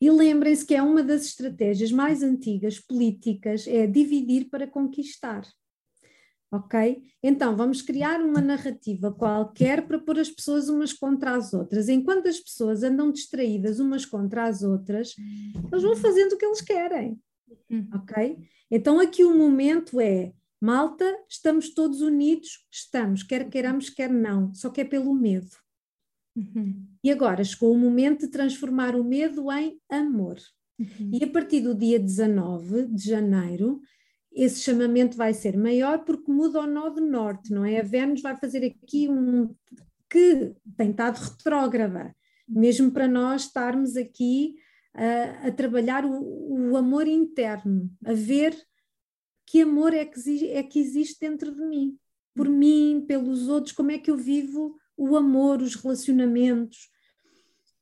E lembrem-se que é uma das estratégias mais antigas políticas, é dividir para conquistar. Ok? Então, vamos criar uma narrativa qualquer para pôr as pessoas umas contra as outras. Enquanto as pessoas andam distraídas umas contra as outras, eles vão fazendo o que eles querem. Uhum. Ok? Então, aqui o momento é: malta, estamos todos unidos? Estamos, quer queiramos, quer não, só que é pelo medo. Uhum. E agora chegou o momento de transformar o medo em amor. Uhum. E a partir do dia 19 de janeiro, esse chamamento vai ser maior porque muda o nó de norte, não é? A Vênus vai fazer aqui um que tem estado retrógrada, mesmo para nós estarmos aqui a, a trabalhar o, o, amor interno, a ver que amor é que, é que existe dentro de mim, por mim, pelos outros, como é que eu vivo o amor, os relacionamentos.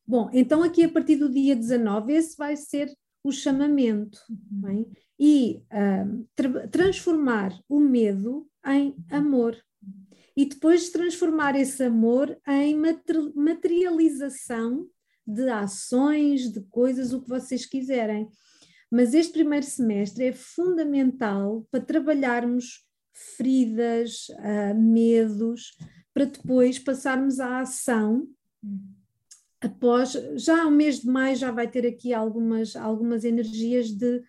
Bom, então aqui a partir do dia 19, esse vai ser o chamamento. Bem? Uhum. E tra transformar o medo em amor. E depois transformar esse amor em materialização de ações, de coisas, o que vocês quiserem. Mas este primeiro semestre é fundamental para trabalharmos feridas, uh, medos, para depois passarmos à ação. Após, já o mês de maio já vai ter aqui algumas, algumas energias de,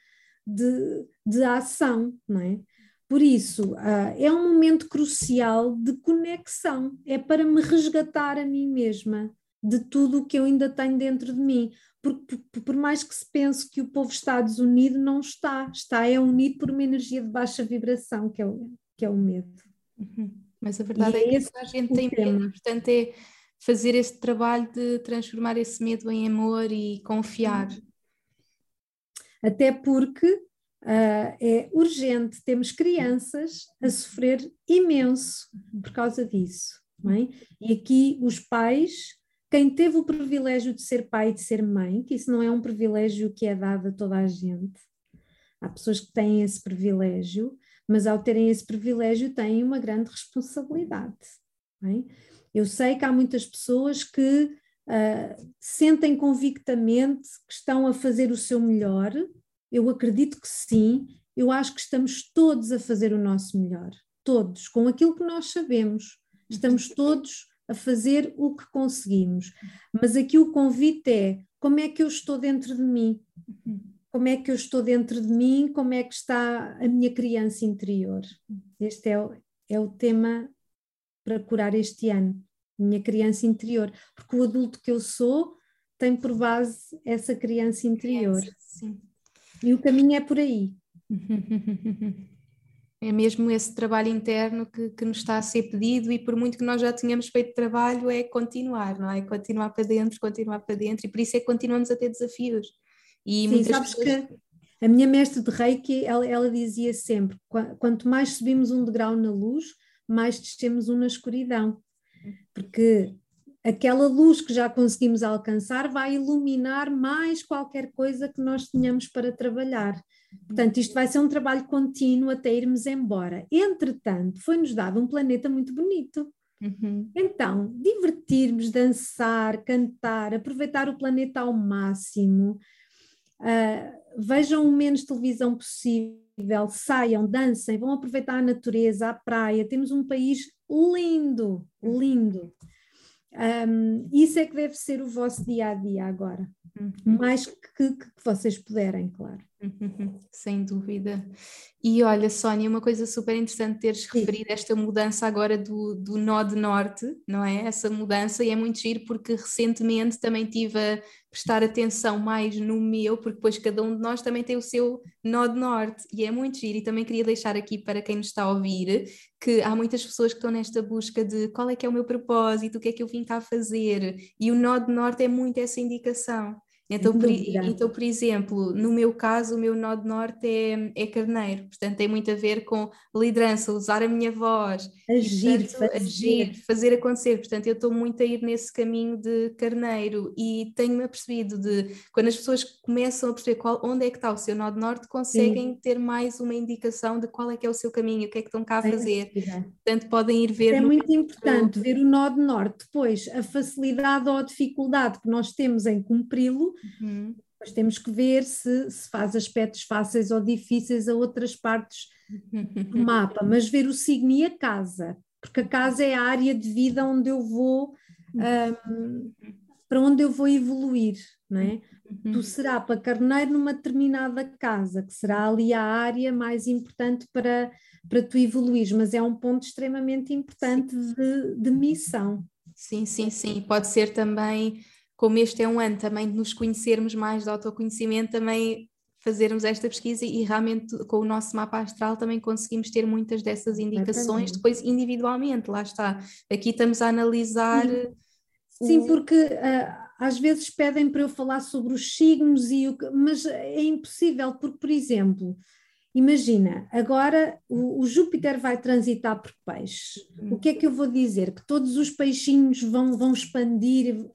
de, de ação, não é? Por isso, uh, é um momento crucial de conexão, é para me resgatar a mim mesma, de tudo o que eu ainda tenho dentro de mim. Porque por, por mais que se pense que o povo está desunido, não está. Está é unido por uma energia de baixa vibração, que é o, que é o medo. Uhum. Mas a verdade e é, é que a gente tem medo, portanto é fazer esse trabalho de transformar esse medo em amor e confiar. Até porque Uh, é urgente, temos crianças a sofrer imenso por causa disso. É? E aqui os pais, quem teve o privilégio de ser pai e de ser mãe, que isso não é um privilégio que é dado a toda a gente, há pessoas que têm esse privilégio, mas ao terem esse privilégio têm uma grande responsabilidade. É? Eu sei que há muitas pessoas que uh, sentem convictamente que estão a fazer o seu melhor eu acredito que sim, eu acho que estamos todos a fazer o nosso melhor, todos, com aquilo que nós sabemos, estamos todos a fazer o que conseguimos. Mas aqui o convite é: como é que eu estou dentro de mim? Como é que eu estou dentro de mim? Como é que está a minha criança interior? Este é o, é o tema para curar este ano, minha criança interior, porque o adulto que eu sou tem por base essa criança interior. Criança, sim. E o caminho é por aí. É mesmo esse trabalho interno que, que, nos está a ser pedido, e por muito que nós já tenhamos feito trabalho, é continuar, não é? Continuar para dentro, continuar para dentro, e por isso é que continuamos a ter desafios. E Sim, sabes pessoas... que a minha mestre de Reiki, ela, ela dizia sempre: quanto mais subimos um degrau na luz, mais descemos um na escuridão. Porque aquela luz que já conseguimos alcançar vai iluminar mais qualquer coisa que nós tenhamos para trabalhar. Portanto, isto vai ser um trabalho contínuo até irmos embora. Entretanto, foi-nos dado um planeta muito bonito. Uhum. Então, divertirmos, dançar, cantar, aproveitar o planeta ao máximo, uh, vejam o menos televisão possível, saiam, dancem, vão aproveitar a natureza, a praia. Temos um país lindo, lindo. Um, isso é que deve ser o vosso dia a dia agora, uhum. mais que, que, que, vocês puderem, claro. Uhum. Sem dúvida. E olha, Sónia, uma coisa super interessante teres Sim. referido esta mudança agora do, do nó de norte, não é? Essa mudança, e é muito giro porque recentemente também tive a prestar atenção mais no meu, porque depois cada um de nós também tem o seu nó de norte, e é muito giro. E também queria deixar aqui para quem nos está a ouvir que há muitas pessoas que estão nesta busca de qual é que é o meu propósito, o que é que eu vim cá fazer, e o nó de norte é muito essa indicação. Então por, então, por exemplo, no meu caso, o meu nó de norte é, é carneiro, portanto tem muito a ver com liderança, usar a minha voz, agir, portanto, fazer. agir fazer acontecer. Portanto, eu estou muito a ir nesse caminho de carneiro e tenho-me apercebido de quando as pessoas começam a perceber qual, onde é que está o seu nó de norte, conseguem Sim. ter mais uma indicação de qual é que é o seu caminho, o que é que estão cá a fazer. Portanto, podem ir ver. É muito importante ver o nó de norte, depois a facilidade ou a dificuldade que nós temos em cumpri-lo Uhum. Depois temos que ver se, se faz aspectos fáceis ou difíceis a outras partes do mapa, mas ver o signo e a casa, porque a casa é a área de vida onde eu vou, um, para onde eu vou evoluir, não é? Uhum. Tu será para carneiro numa determinada casa, que será ali a área mais importante para, para tu evoluir, mas é um ponto extremamente importante de, de missão. Sim, sim, sim. Pode ser também como este é um ano também de nos conhecermos mais, de autoconhecimento, também fazermos esta pesquisa e realmente com o nosso mapa astral também conseguimos ter muitas dessas indicações, depois individualmente, lá está. Aqui estamos a analisar. Sim, Sim porque uh, às vezes pedem para eu falar sobre os signos, e o que, mas é impossível, porque, por exemplo, Imagina, agora o, o, Júpiter vai transitar por peixe. O que é que eu vou dizer? Que todos os peixinhos vão, vão expandir.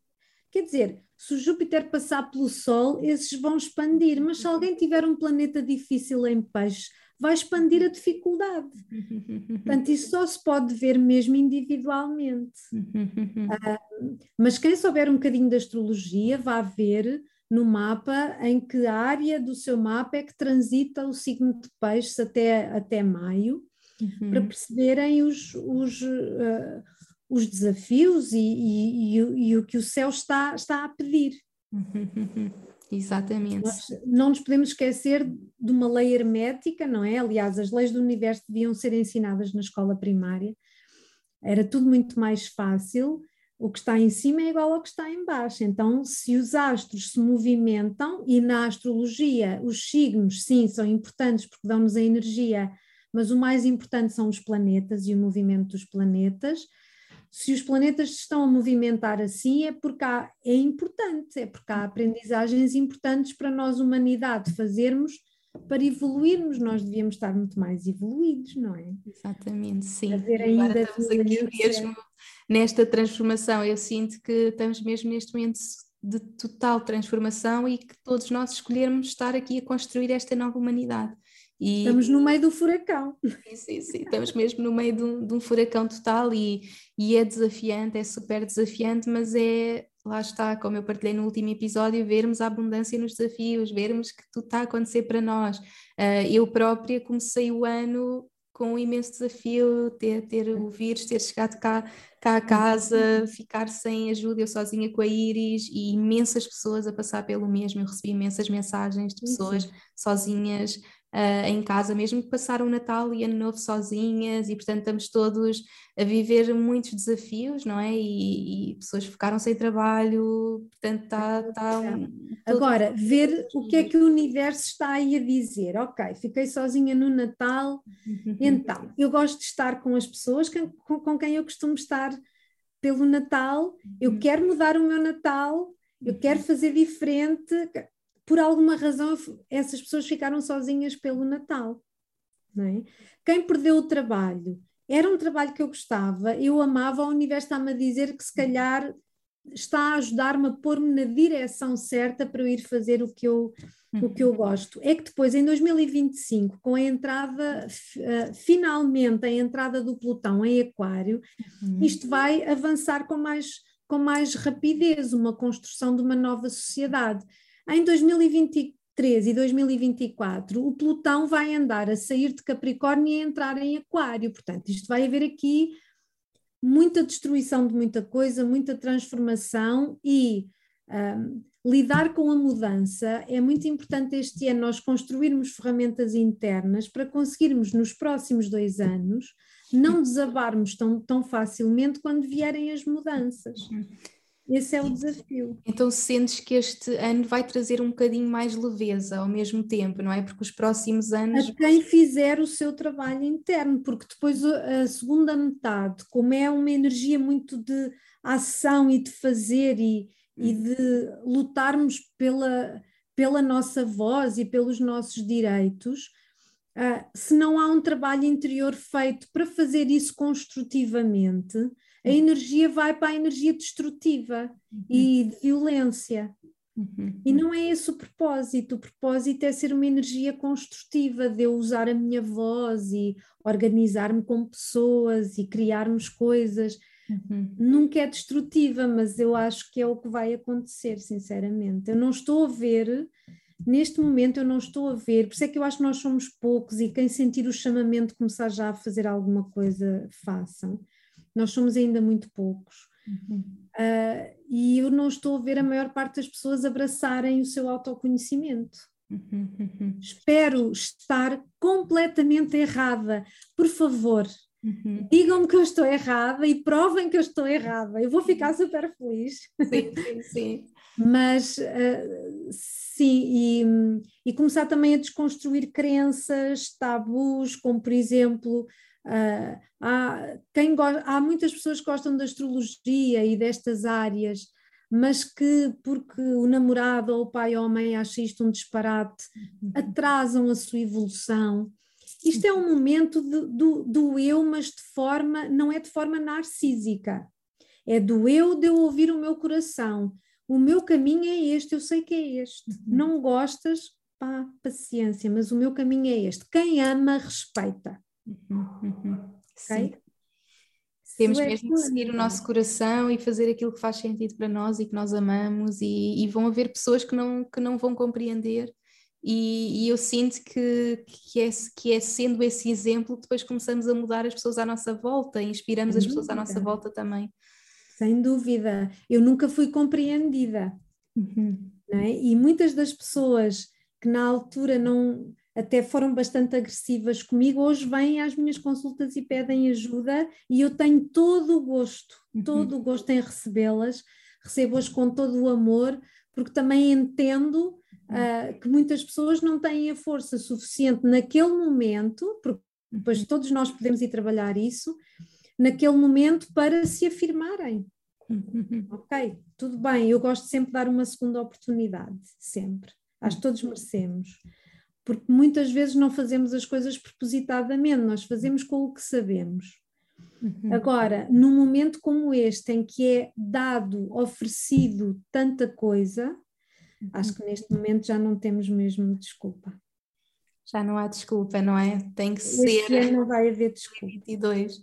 Quer dizer, se o Júpiter passar pelo Sol, esses vão expandir, mas se alguém tiver um planeta difícil em peixe, vai expandir a dificuldade. Portanto, isso só se pode ver mesmo individualmente. Uh, mas quem souber um bocadinho de astrologia, vai ver no mapa em que área do seu mapa é que transita o signo de peixes até, até maio, uhum. para perceberem os, os, uh, os desafios e, e, e, e, o que o céu está, está a pedir. Exatamente. Nós não nos podemos esquecer de uma lei hermética, não é? Aliás, as leis do universo deviam ser ensinadas na escola primária, era tudo muito mais fácil, o que está em cima é igual ao que está em baixo. Então, se os astros se movimentam, e na astrologia os signos, sim, são importantes porque dão-nos a energia, mas o mais importante são os planetas e o movimento dos planetas. Se os planetas estão a movimentar assim, é porque há, é importante, é porque há aprendizagens importantes para nós, humanidade, fazermos para evoluirmos, nós devíamos estar muito mais evoluídos, não é? Exatamente, sim. Fazer ainda estamos aqui mesmo nesta transformação. Eu sinto que estamos mesmo neste momento de total transformação e que todos nós escolhermos estar aqui a construir esta nova humanidade. E, estamos no meio do furacão. Sim, sim, sim, estamos mesmo no meio de um, de um furacão total e, e é desafiante, é super desafiante, mas é lá está, como eu partilhei no último episódio, vermos a abundância nos desafios, vermos que tudo está a acontecer para nós. Uh, eu própria comecei o ano com um imenso desafio, ter, ter o vírus, ter chegado cá, cá a casa, ficar sem ajuda, eu sozinha com a Iris e imensas pessoas a passar pelo mesmo. Eu recebi imensas mensagens de pessoas sozinhas uh, em casa, mesmo que passaram o Natal e Ano Novo sozinhas, e portanto estamos todos a viver muitos desafios, não é? E, e pessoas ficaram sem trabalho, portanto está. tá um, Agora, ver o que é que o universo está aí a dizer. Ok, fiquei sozinha no Natal, então eu gosto de estar com as pessoas com, com quem eu costumo estar pelo Natal, eu uhum. quero mudar o meu Natal, eu quero uhum. fazer diferente por alguma razão essas pessoas ficaram sozinhas pelo Natal. É? Quem perdeu o trabalho, era um trabalho que eu gostava, eu amava, o universo está-me a dizer que se calhar está a ajudar-me a pôr-me na direção certa para eu ir fazer o que eu, o que eu uhum. gosto. É que depois, em 2025, com a entrada, uh, finalmente a entrada do Plutão em Aquário, uhum. isto vai avançar com mais, com mais rapidez, uma construção de uma nova sociedade. Em 2023 e 2024, o Plutão vai andar a sair de Capricórnio e a entrar em Aquário. Portanto, isto vai haver aqui muita destruição de muita coisa, muita transformação e um, lidar com a mudança. É muito importante este ano nós construirmos ferramentas internas para conseguirmos nos próximos dois anos não desabarmos tão, tão facilmente quando vierem as mudanças. Esse é o desafio. Então sentes que este ano vai trazer um bocadinho mais leveza ao mesmo tempo, não é? Porque os próximos anos. A quem fizer o seu trabalho interno, porque depois a segunda metade, como é uma energia muito de ação e de fazer e, e hum. de lutarmos pela, pela nossa voz e pelos nossos direitos, uh, se não há um trabalho interior feito para fazer isso construtivamente a energia vai para a energia destrutiva uhum. e de violência. Uhum. E não é esse o propósito. O propósito é ser uma energia construtiva, de eu usar a minha voz e organizar-me com pessoas e criarmos coisas. Uhum. Nunca é destrutiva, mas eu acho que é o que vai acontecer, sinceramente. Eu não estou a ver, neste momento, eu não estou a ver, por isso é que eu acho que nós somos poucos e quem sentir o chamamento começar já a fazer alguma coisa, façam nós somos ainda muito poucos. Uhum. Uh, e eu não estou a ver a maior parte das pessoas abraçarem o seu autoconhecimento. Uhum, uhum. Espero estar completamente errada. Por favor, uhum. digam-me que eu estou errada e provem que eu estou errada. Eu vou ficar uhum. super feliz. Sim, sim, sim. Mas uh, sim, e, e começar também a desconstruir crenças, tabus, como por exemplo Uh, há, quem há muitas pessoas que gostam da astrologia e destas áreas, mas que, porque o namorado ou o pai ou a mãe acha isto um disparate, uhum. atrasam a sua evolução. Isto é um momento de, do, do eu, mas de forma, não é de forma narcísica, é do eu de eu ouvir o meu coração. O meu caminho é este, eu sei que é este. Uhum. Não gostas, pá, paciência, mas o meu caminho é este. Quem ama, respeita. Uhum, uhum. Sim. Okay? Temos é mesmo que seguir o nosso coração e fazer aquilo que faz sentido para nós e que nós amamos, e, e vão haver pessoas que não, que não vão compreender. E, e, eu sinto que, que, é, que é sendo esse exemplo que depois começamos a mudar as pessoas à nossa volta, inspiramos Sem as pessoas à nossa volta também. Sem dúvida, eu nunca fui compreendida. Uhum. É? E muitas das pessoas que na altura não até foram bastante agressivas comigo, hoje vêm às minhas consultas e pedem ajuda e eu tenho todo o gosto, uhum. todo o gosto em recebê-las, recebo-as com todo o amor, porque também entendo uh, que muitas pessoas não têm a força suficiente naquele momento, porque depois uhum. todos nós podemos ir trabalhar isso, naquele momento para se afirmarem. Ok, tudo bem, eu gosto sempre de dar uma segunda oportunidade, sempre. Acho que todos merecemos porque muitas vezes não fazemos as coisas propositadamente, nós fazemos com o que sabemos. Uhum. Agora, num momento como este, em que é dado, oferecido tanta coisa, uhum. acho que neste momento já não temos mesmo desculpa. Já não há desculpa, não é? Tem que este ser. Ano não vai haver desculpa. 22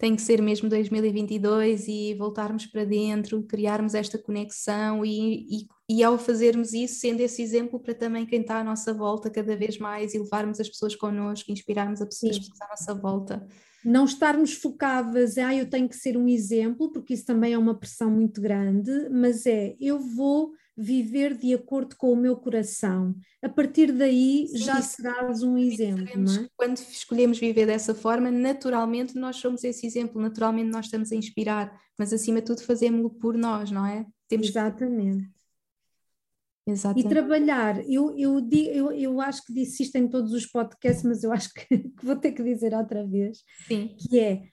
tem que ser mesmo 2022 e voltarmos para dentro, criarmos esta conexão e, e, e, ao fazermos isso, sendo esse exemplo para também quem está à nossa volta cada vez mais e levarmos as pessoas connosco, inspirarmos as pessoas à nossa volta. Não estarmos focadas, ah, eu tenho que ser um exemplo, porque isso também é uma pressão muito grande, mas é, eu vou viver de acordo com o meu coração. A partir daí Sim, já serás um exemplo. É? Quando escolhemos viver dessa forma, naturalmente nós somos esse exemplo, naturalmente nós estamos a inspirar, mas acima de tudo fazemos-lo por nós, não é? Temos Exatamente. Que... Exatamente. E trabalhar, eu, eu, eu, eu acho que disse isto em todos os podcasts, mas eu acho que, que vou ter que dizer outra vez, Sim. que é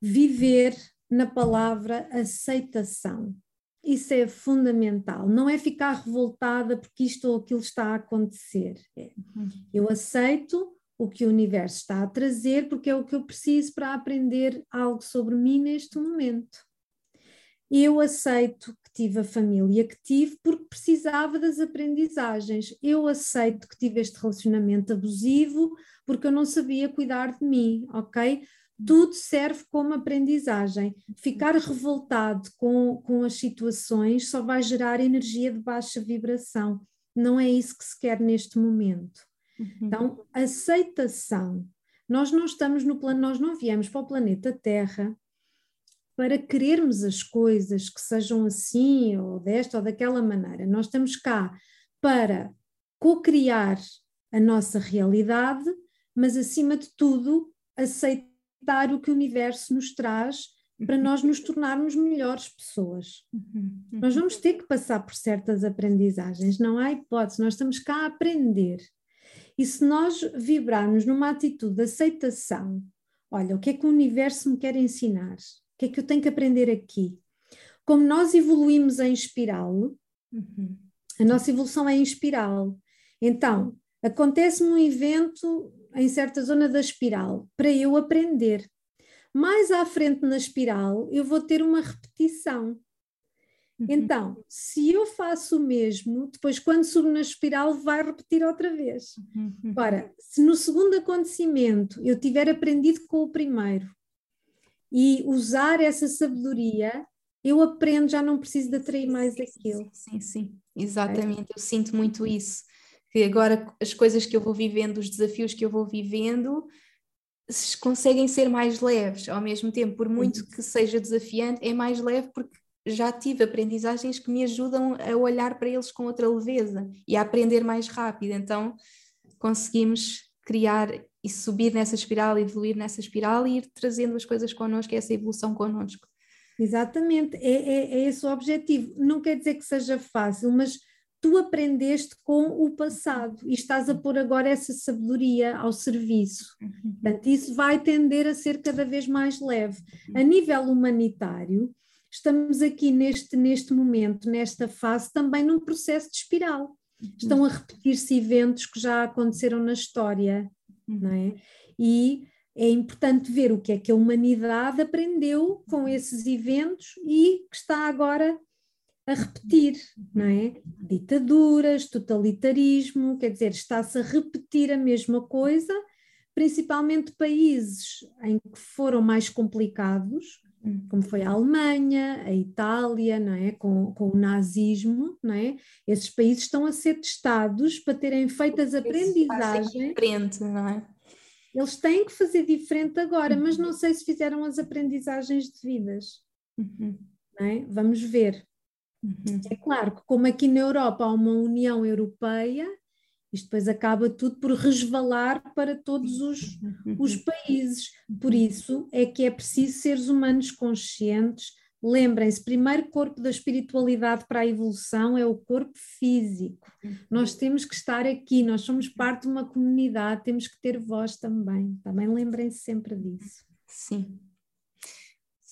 viver na palavra aceitação. Isso é fundamental. Não é ficar revoltada porque isto ou aquilo está a acontecer. É, uhum. eu aceito o que o universo está a trazer porque é o que eu preciso para aprender algo sobre mim neste momento. Eu aceito que tive a família que tive porque precisava das aprendizagens. Eu aceito que tive este relacionamento abusivo porque eu não sabia cuidar de mim, ok? Tudo serve como aprendizagem. Ficar revoltado com, com as situações só vai gerar energia de baixa vibração. Não é isso que se quer neste momento. Uhum. Então, aceitação. Nós não estamos no plano, nós não viemos para o planeta Terra para querermos as coisas que sejam assim ou desta ou daquela maneira. Nós estamos cá para co-criar a nossa realidade, mas acima de tudo, aceitar aceitar o que o universo nos traz para uhum. nós nos tornarmos melhores pessoas. Uhum. Nós vamos ter que passar por certas aprendizagens, não há hipótese, nós estamos cá a aprender. E se nós vibrarmos numa atitude de aceitação, olha, o que é que o universo me quer ensinar? O que é que eu tenho que aprender aqui? Como nós evoluímos em espiral, uhum. a nossa evolução é em espiral. Então, acontece um evento em certa zona da espiral para eu aprender. Mais à frente na espiral, eu vou ter uma repetição. Uhum. Então, se eu faço o mesmo, depois quando subo na espiral vai repetir outra vez. Uhum. Ora, se no segundo acontecimento eu tiver aprendido com o primeiro e usar essa sabedoria, eu aprendo, já não preciso de atrair mais sim, aquilo. Sim, sim, exatamente. É. Eu sinto muito isso que agora as coisas que eu vou vivendo, os desafios que eu vou vivendo, conseguem ser mais leves ao mesmo tempo, por muito que seja desafiante, é mais leve porque já tive aprendizagens que me ajudam a olhar para eles com outra leveza e a aprender mais rápido. Então conseguimos criar e subir nessa espiral, evoluir nessa espiral e ir trazendo as coisas connosco, essa evolução connosco. Exatamente, é, é, é esse o objetivo. Não quer dizer que seja fácil, mas tu aprendeste com o passado e estás a pôr agora essa sabedoria ao serviço. Uhum. Portanto, isso vai tender a ser cada vez mais leve. A nível humanitário, estamos aqui neste, neste momento, nesta fase, também num processo de espiral. Estão a repetir-se eventos que já aconteceram na história, não é? E é importante ver o que é que a humanidade aprendeu com esses eventos e que está agora a repetir, não é? Ditaduras, totalitarismo, quer dizer, está-se a repetir a mesma coisa, principalmente países em que foram mais complicados, como foi a Alemanha, a Itália, não é? com, com o nazismo, não é? esses países estão a ser testados para terem feito as aprendizagens. Diferente, não é? Eles têm que fazer diferente agora, mas não sei se fizeram as aprendizagens devidas. Uhum. Não é? Vamos ver. Uhum. É claro que, como aqui na Europa há uma União Europeia, Isto depois acaba tudo por resvalar para todos os, os países. Por isso é que é preciso seres humanos conscientes. Lembrem-se, primeiro corpo da espiritualidade para a evolução é o corpo físico. Nós temos que estar aqui, nós somos parte de uma comunidade, temos que ter voz também. Também lembrem-se sempre disso. Sim.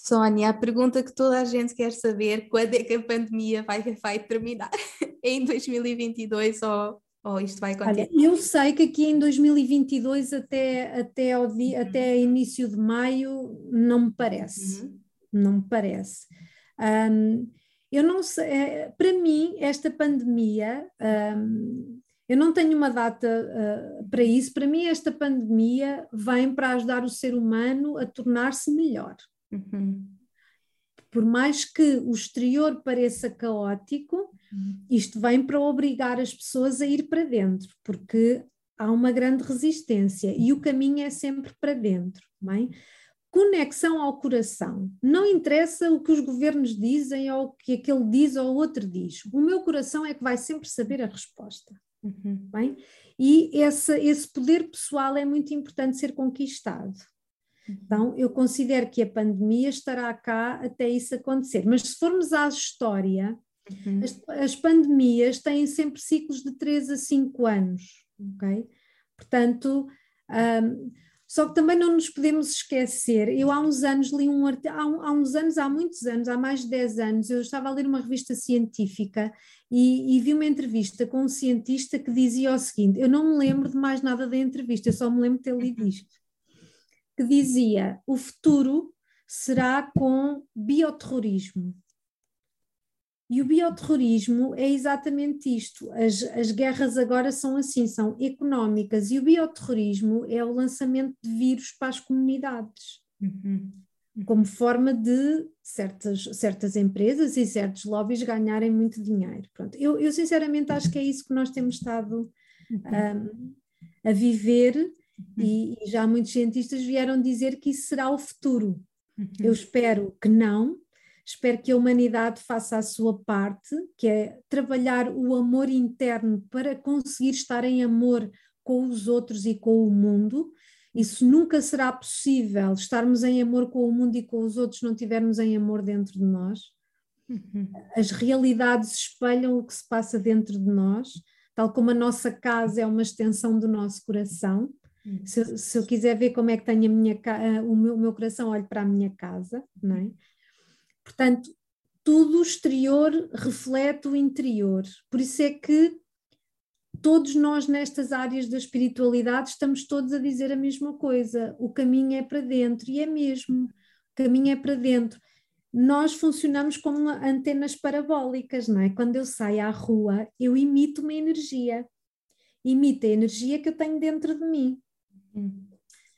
Sónia, a pergunta que toda a gente quer saber, quando é que a pandemia vai, vai terminar? em 2022 ou ou isto vai acontecer? Olha, eu sei que aqui em 2022 até, até, ao dia, uhum. até início de maio não me parece, uhum. não me parece. Um, eu não sei, é, para mim esta pandemia, um, eu não tenho uma data uh, para isso, para mim esta pandemia vem para ajudar o ser humano a tornar-se melhor. Uhum. Por mais que o exterior pareça caótico, isto vem para obrigar as pessoas a ir para dentro, porque há uma grande resistência e o caminho é sempre para dentro. Bem? Conexão ao coração. Não interessa o que os governos dizem ou o que aquele diz ou o outro diz. O meu coração é que vai sempre saber a resposta. Uhum. Bem? E esse, esse poder pessoal é muito importante ser conquistado. Uhum. Então, eu considero que a pandemia estará cá até isso acontecer. Mas se formos à história, Uhum. As, as, pandemias têm sempre ciclos de 3 a 5 anos, ok? Portanto, um, só que também não nos podemos esquecer. Eu há uns anos li um artigo, há, há, uns anos, há muitos anos, há mais de 10 anos, eu estava a ler uma revista científica e, e, vi uma entrevista com um cientista que dizia o seguinte: eu não me lembro de mais nada da entrevista, eu só me lembro de ter lido uhum. isto. Que dizia: o futuro será com bioterrorismo. E o bioterrorismo é exatamente isto. As, as guerras agora são assim, são económicas, e o bioterrorismo é o lançamento de vírus para as comunidades, uhum. como forma de certas, certas empresas e certos lobbies ganharem muito dinheiro. Pronto, eu, eu sinceramente acho que é isso que nós temos estado uhum. um, a viver, uhum. e, e já muitos cientistas vieram dizer que isso será o futuro. Eu espero que não, Espero que a humanidade faça a sua parte, que é trabalhar o amor interno para conseguir estar em amor com os outros e com o mundo. Isso nunca será possível estarmos em amor com o mundo e com os outros não tivermos em amor dentro de nós. Uhum. As realidades espelham o que se passa dentro de nós, tal como a nossa casa é uma extensão do nosso coração. Uhum. Se, se, eu quiser ver como é que tenho a minha, o, meu, o meu coração, olho para a minha casa, não é? Portanto, tudo exterior reflete o interior. Por isso é que todos nós nestas áreas da espiritualidade estamos todos a dizer a mesma coisa. O caminho é para dentro e é mesmo. O caminho é para dentro. Nós funcionamos como antenas parabólicas, não é? Quando eu saio à rua, eu imito uma energia. Imito a energia que eu tenho dentro de mim. Hum.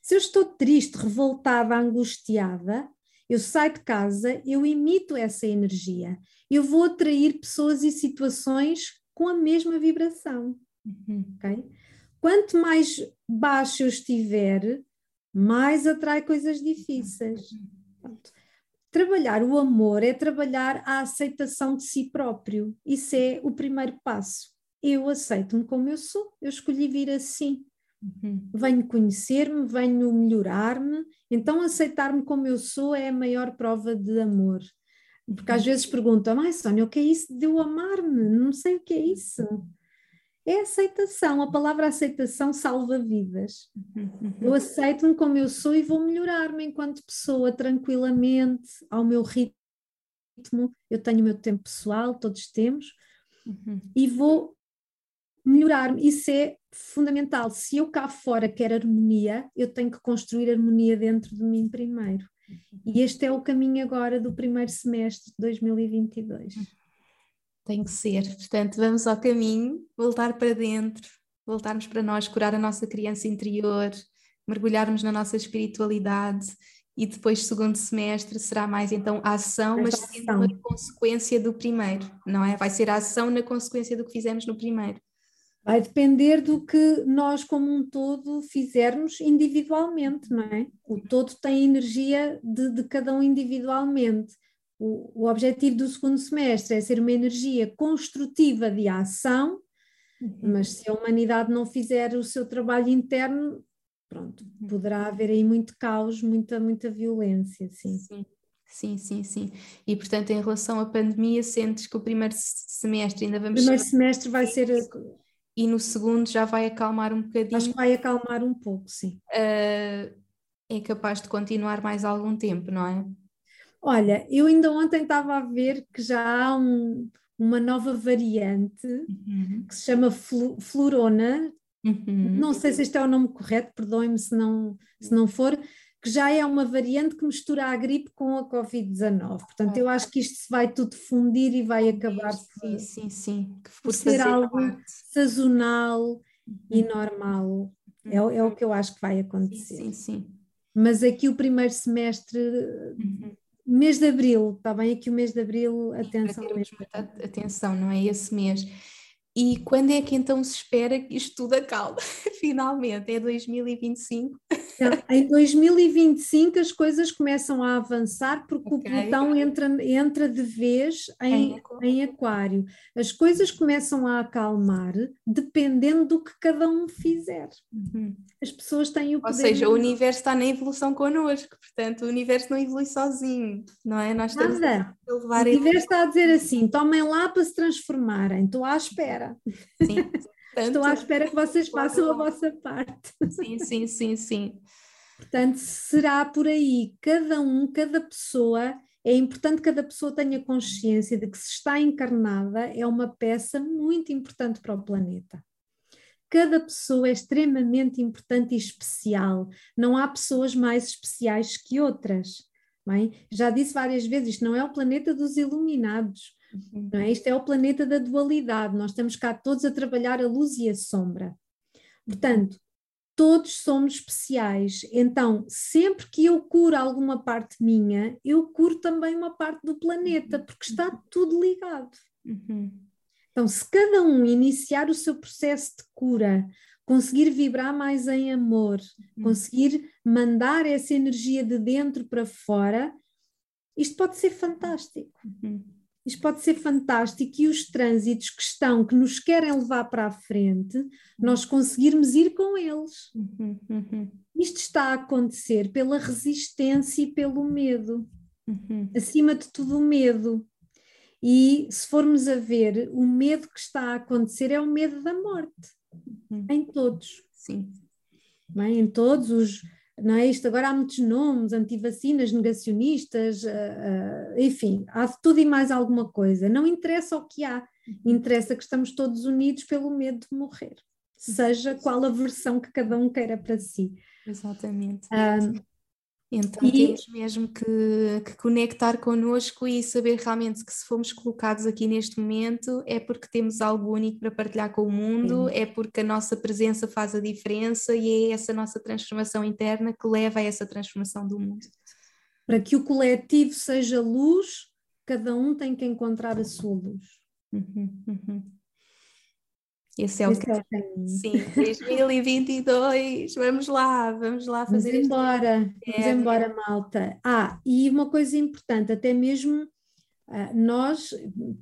Se eu estou triste, revoltada, angustiada, eu saio de casa, eu imito essa energia. Eu vou atrair pessoas e situações com a mesma vibração. Uhum. Okay? Quanto mais baixo eu estiver, mais atrai coisas difíceis. Pronto. Trabalhar o amor é trabalhar a aceitação de si próprio. Isso é o primeiro passo. Eu aceito-me como eu sou, eu escolhi vir assim. Uhum. Venho conhecer-me, venho melhorar-me, então aceitar-me como eu sou é a maior prova de amor. Porque às uhum. vezes perguntam, ai Sónia, o que é isso de eu amar-me? Não sei o que é isso. É aceitação, a palavra aceitação salva vidas. Uhum. Eu aceito-me como eu sou e vou melhorar-me enquanto pessoa, tranquilamente, ao meu ritmo. Eu tenho o meu tempo pessoal, todos temos, uhum. e vou melhorar-me. Isso é fundamental. Se eu cá fora quero harmonia, eu tenho que construir harmonia dentro de mim primeiro. E este é o caminho agora do primeiro semestre de 2022. Tem que ser. Portanto, vamos ao caminho, voltar para dentro, voltarmos para nós, curar a nossa criança interior, mergulharmos na nossa espiritualidade e depois segundo semestre será mais então a ação, mas sendo uma consequência do primeiro, não é? Vai ser a ação na consequência do que fizemos no primeiro. Vai depender do que nós, como um todo, fizermos individualmente, não é? O todo tem energia de, de cada um individualmente. O, o objetivo do segundo semestre é ser uma energia construtiva de ação, Uhum. Mas se a humanidade não fizer o seu trabalho interno, pronto, poderá haver aí muito caos, muita, muita violência, sim. sim. Sim, sim, sim. E portanto, em relação à pandemia, sentes que o primeiro semestre ainda vamos. O primeiro semestre vai ser. E no segundo já vai acalmar um bocadinho. Acho que vai acalmar um pouco, sim. Uh, é capaz de continuar mais algum tempo, não é? Olha, eu ainda ontem estava a ver que já há um, uma nova variante uhum. que se chama flu, Flurona. Uhum. Não sei se este é o nome correto, perdoem-me se não, se não for, que já é uma variante que mistura a gripe com a Covid-19. Portanto, eu acho que isto se vai tudo fundir e vai acabar sim, sim, sim. por ser algo parte. sazonal uhum. e normal. Uhum. É, é, o que eu acho que vai acontecer. Sim, sim, sim. Mas aqui o primeiro semestre, uhum. mês de abril, está bem? Aqui o mês de abril, atenção. Muita atenção, não é? Esse mês. E quando é que então se espera que isto tudo acalme? Finalmente, é 2025? Não, em 2025 as coisas começam a avançar porque okay. o Plutão entra, entra de vez em, em, em, aquário. As coisas começam a acalmar dependendo do que cada um fizer. Uhum. As pessoas têm o poder. Ou seja, o universo está na evolução connosco, portanto o universo não evolui sozinho, não é? Nós estamos Nada. a levar O universo está a dizer assim, tomem lá para se transformarem, estou à espera espera. Sim. Estou à espera que vocês façam a vossa parte. Sim, sim, sim, sim. Portanto, será por aí, cada um, cada pessoa, é importante que cada pessoa tenha consciência de que se está encarnada é uma peça muito importante para o planeta. Cada pessoa é extremamente importante e especial. Não há pessoas mais especiais que outras. Bem, já disse várias vezes, isto não é o planeta dos iluminados. Uhum. É? Isto é o planeta da dualidade, nós estamos cá todos a trabalhar a luz e a sombra. Portanto, todos somos especiais. Então, sempre que eu curo alguma parte minha, eu curo também uma parte do planeta, uhum. porque está tudo ligado. Uhum. Então, se cada um iniciar o seu processo de cura, conseguir vibrar mais em amor, uhum. conseguir mandar essa energia de dentro para fora, isto pode ser fantástico. Uhum. Isto pode ser fantástico e os trânsitos que estão, que nos querem levar para a frente, nós conseguirmos ir com eles. Uhum, uhum. Isto está a acontecer pela resistência e pelo medo. Uhum. Acima de tudo, o medo. E se formos a ver, o medo que está a acontecer é o medo da morte. Uhum. Em todos. Sim. Bem, em todos os não é? Isto agora há muitos nomes, antivacinas, negacionistas, uh, uh, enfim, há de tudo e mais alguma coisa. Não interessa o que há, uhum. interessa que estamos todos unidos pelo medo de morrer, seja qual a versão que cada um queira para si. Exatamente. Então e... temos mesmo que, que, conectar connosco e saber realmente que se fomos colocados aqui neste momento é porque temos algo único para partilhar com o mundo, é porque a nossa presença faz a diferença e é essa nossa transformação interna que leva a essa transformação do mundo. Para que o coletivo seja luz, cada um tem que encontrar a sua luz. Uhum, uhum. Esse é o que. É Sim, 2022, vamos lá, vamos lá fazer Vamos embora, vamos embora, malta. Ah, e uma coisa importante, até mesmo uh, nós,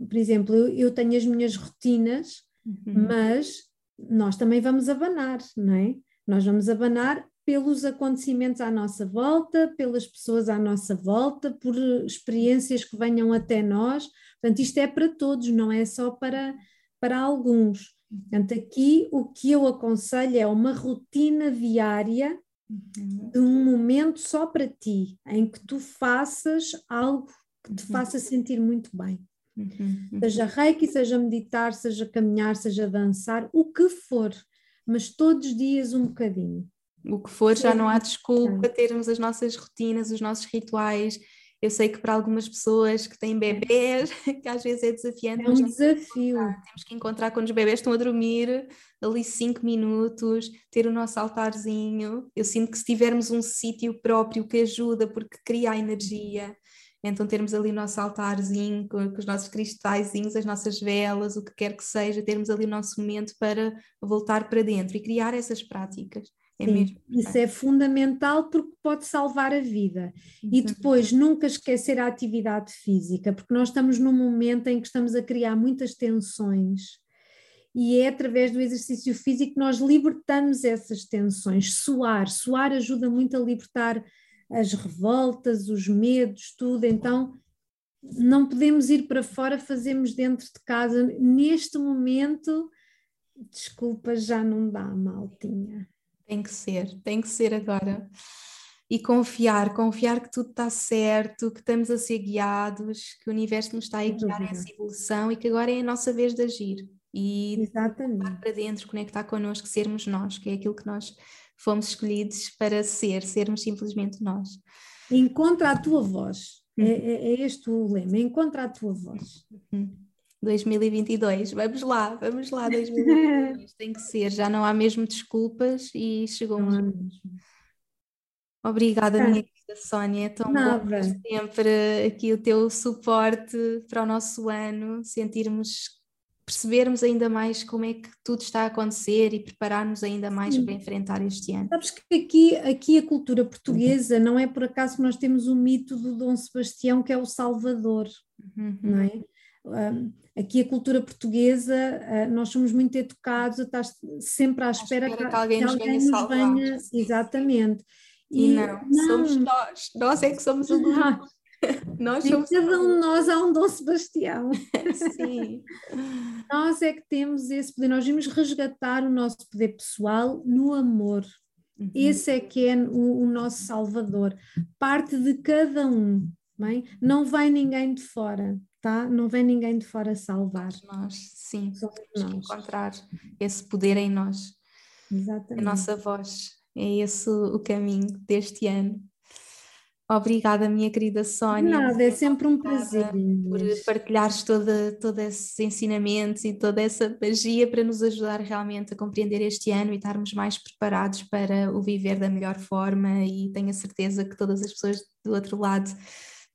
por exemplo, eu, eu, tenho as minhas rotinas, uhum. mas nós também vamos abanar, não é? Nós vamos abanar pelos acontecimentos à nossa volta, pelas pessoas à nossa volta, por experiências que venham até nós. Portanto, isto é para todos, não é só para, para alguns. Portanto, aqui o que eu aconselho é uma rotina diária uhum. de um momento só para ti, em que tu faças algo que te uhum. faça sentir muito bem. Uhum. Seja reiki, seja meditar, seja caminhar, seja dançar, o que for, mas todos os dias um bocadinho. O que for, já não há desculpa termos as nossas rotinas, os nossos rituais, eu sei que para algumas pessoas que têm bebês, que às vezes é desafiante. É um desafio. Temos que encontrar quando os bebês estão a dormir, ali cinco minutos, ter o nosso altarzinho. Eu sinto que se tivermos um sítio próprio que ajuda, porque cria a energia, então termos ali o nosso altarzinho com, com os nossos cristalzinhos, as nossas velas, o que quer que seja, termos ali o nosso momento para voltar para dentro e criar essas práticas. É Sim. Isso é fundamental porque pode salvar a vida. E depois nunca esquecer a atividade física, porque nós estamos num momento em que estamos a criar muitas tensões e é através do exercício físico que nós libertamos essas tensões. Suar, suar ajuda muito a libertar as revoltas, os medos, tudo. Então, não podemos ir para fora, fazemos dentro de casa. Neste momento, desculpa, já não dá, maltinha. Tem que ser, tem que ser agora. E confiar, confiar que tudo está certo, que estamos a ser guiados, que o universo nos está a guiar essa evolução e que agora é a nossa vez de agir. E Exatamente. para dentro, conectar connosco, sermos nós, que é aquilo que nós fomos escolhidos para ser, sermos simplesmente nós. Encontra a tua voz. É, uhum. é, é este o lema, encontra a tua voz. Uhum. 2022, vamos lá, vamos lá, 2022, tem que ser, já não há mesmo desculpas e chegou. Obrigada, é. minha querida Sónia, é tão Nada. bom sempre aqui o teu suporte para o nosso ano, sentirmos percebermos ainda mais como é que tudo está a acontecer e prepararmos ainda mais Sim. para enfrentar este ano. Sabes que aqui, aqui a cultura portuguesa não é por acaso que nós temos o mito do Dom Sebastião que é o Salvador, uhum. não é? Aqui a cultura portuguesa, uh, nós somos muito educados, estás sempre à espera, espera que, que, alguém, que alguém nos, venha, nos venha exatamente. E, e não, não, somos nós, nós é que somos o grupo. Nós somos... cada um de nós há um Dom Sebastião. Sim. nós é que temos esse poder, nós vimos resgatar o nosso poder pessoal no amor. Uhum. Esse é que é o, o, nosso salvador. Parte de cada um, bem? não vai ninguém de fora, tá? Não vem ninguém de fora salvar. Nós, sim, Somos nós. encontrar esse poder em nós. Exatamente. A nossa voz. É esse o caminho deste ano. Obrigada, minha querida Sónia. Nada, é sempre um prazer. Por partilhares todos esses ensinamentos e toda essa magia para nos ajudar realmente a compreender este ano e estarmos mais preparados para o viver da melhor forma. E tenho a certeza que todas as pessoas do outro lado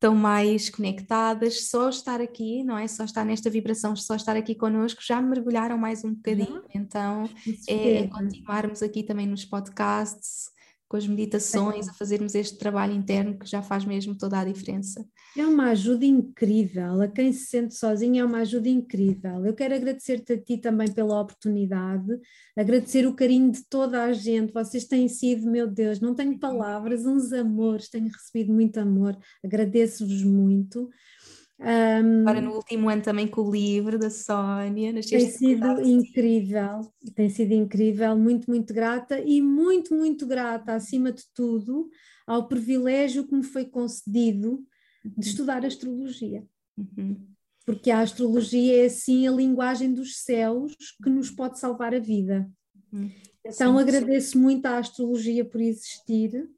estão mais conectadas. Só estar aqui, não é? Só estar nesta vibração, só estar aqui connosco, já mergulharam mais um bocadinho. Uhum. Então, é, é continuarmos aqui também nos podcasts com as meditações, a fazermos este trabalho interno que já faz mesmo toda a diferença. É uma ajuda incrível, a quem se sente sozinho é uma ajuda incrível. Eu quero agradecer-te a ti também pela oportunidade, agradecer o carinho de toda a gente, vocês têm sido, meu Deus, não tenho palavras, uns amores, tenho recebido muito amor, agradeço-vos muito. Um, Agora no último ano também com o livro da Sónia. Tem sido incrível, tem sido incrível, muito, muito grata e muito, muito grata, acima de tudo, ao privilégio que me foi concedido de uhum. estudar astrologia. Uhum. Porque a astrologia é assim a linguagem dos céus que nos pode salvar a vida. Uhum. Então sim, agradeço sim. muito à astrologia por existir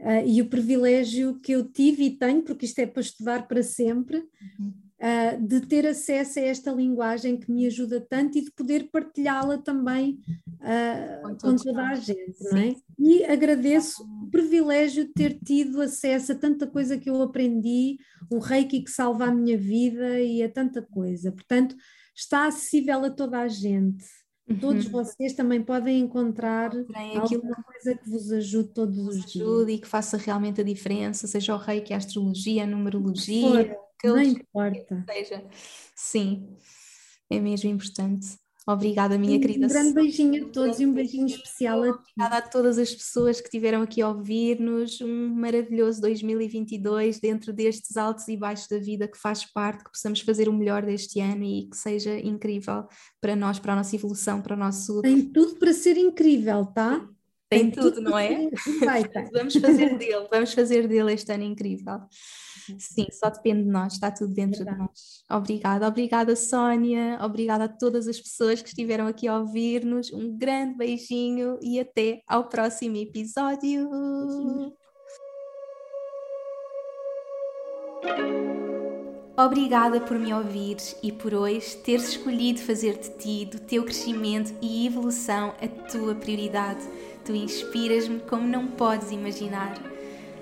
uh, e o privilégio que eu tive e tenho, porque isto é para estudar para sempre, uhum. uh, de ter acesso a esta linguagem que me ajuda tanto e de poder partilhá-la também uh, com, com toda a gente, não é? E agradeço o privilégio de ter tido acesso a tanta coisa que eu aprendi, o reiki que salva a minha vida e a tanta coisa. Portanto, está acessível a toda a gente. Todos uhum. vocês também podem encontrar alguma coisa que vos ajude todos os dias. Ajude e que faça realmente a diferença, seja o reiki, a astrologia, a numerologia. que não importa. Seja. Sim, é mesmo importante. Obrigada, minha um querida. Um grande beijinho a todos e um beijinho especial a ti. Obrigada a todas as pessoas que estiveram aqui a ouvir-nos. Um maravilhoso 2022 dentro destes altos e baixos da vida que faz parte, que possamos fazer o melhor deste ano e que seja incrível para nós, para a nossa evolução, para o nosso. Tem tudo para ser incrível, tá? Tem, Tem tudo, tudo, não é? Vamos fazer dele, vamos fazer dele este ano incrível. Sim, só depende de nós, está tudo dentro Verdade. de nós. Obrigada, obrigada Sónia, obrigada a todas as pessoas que estiveram aqui a ouvir-nos. Um grande beijinho e até ao próximo episódio. Obrigada por me ouvires e por hoje teres escolhido fazer de ti, do teu crescimento e evolução, a tua prioridade. Tu inspiras-me como não podes imaginar.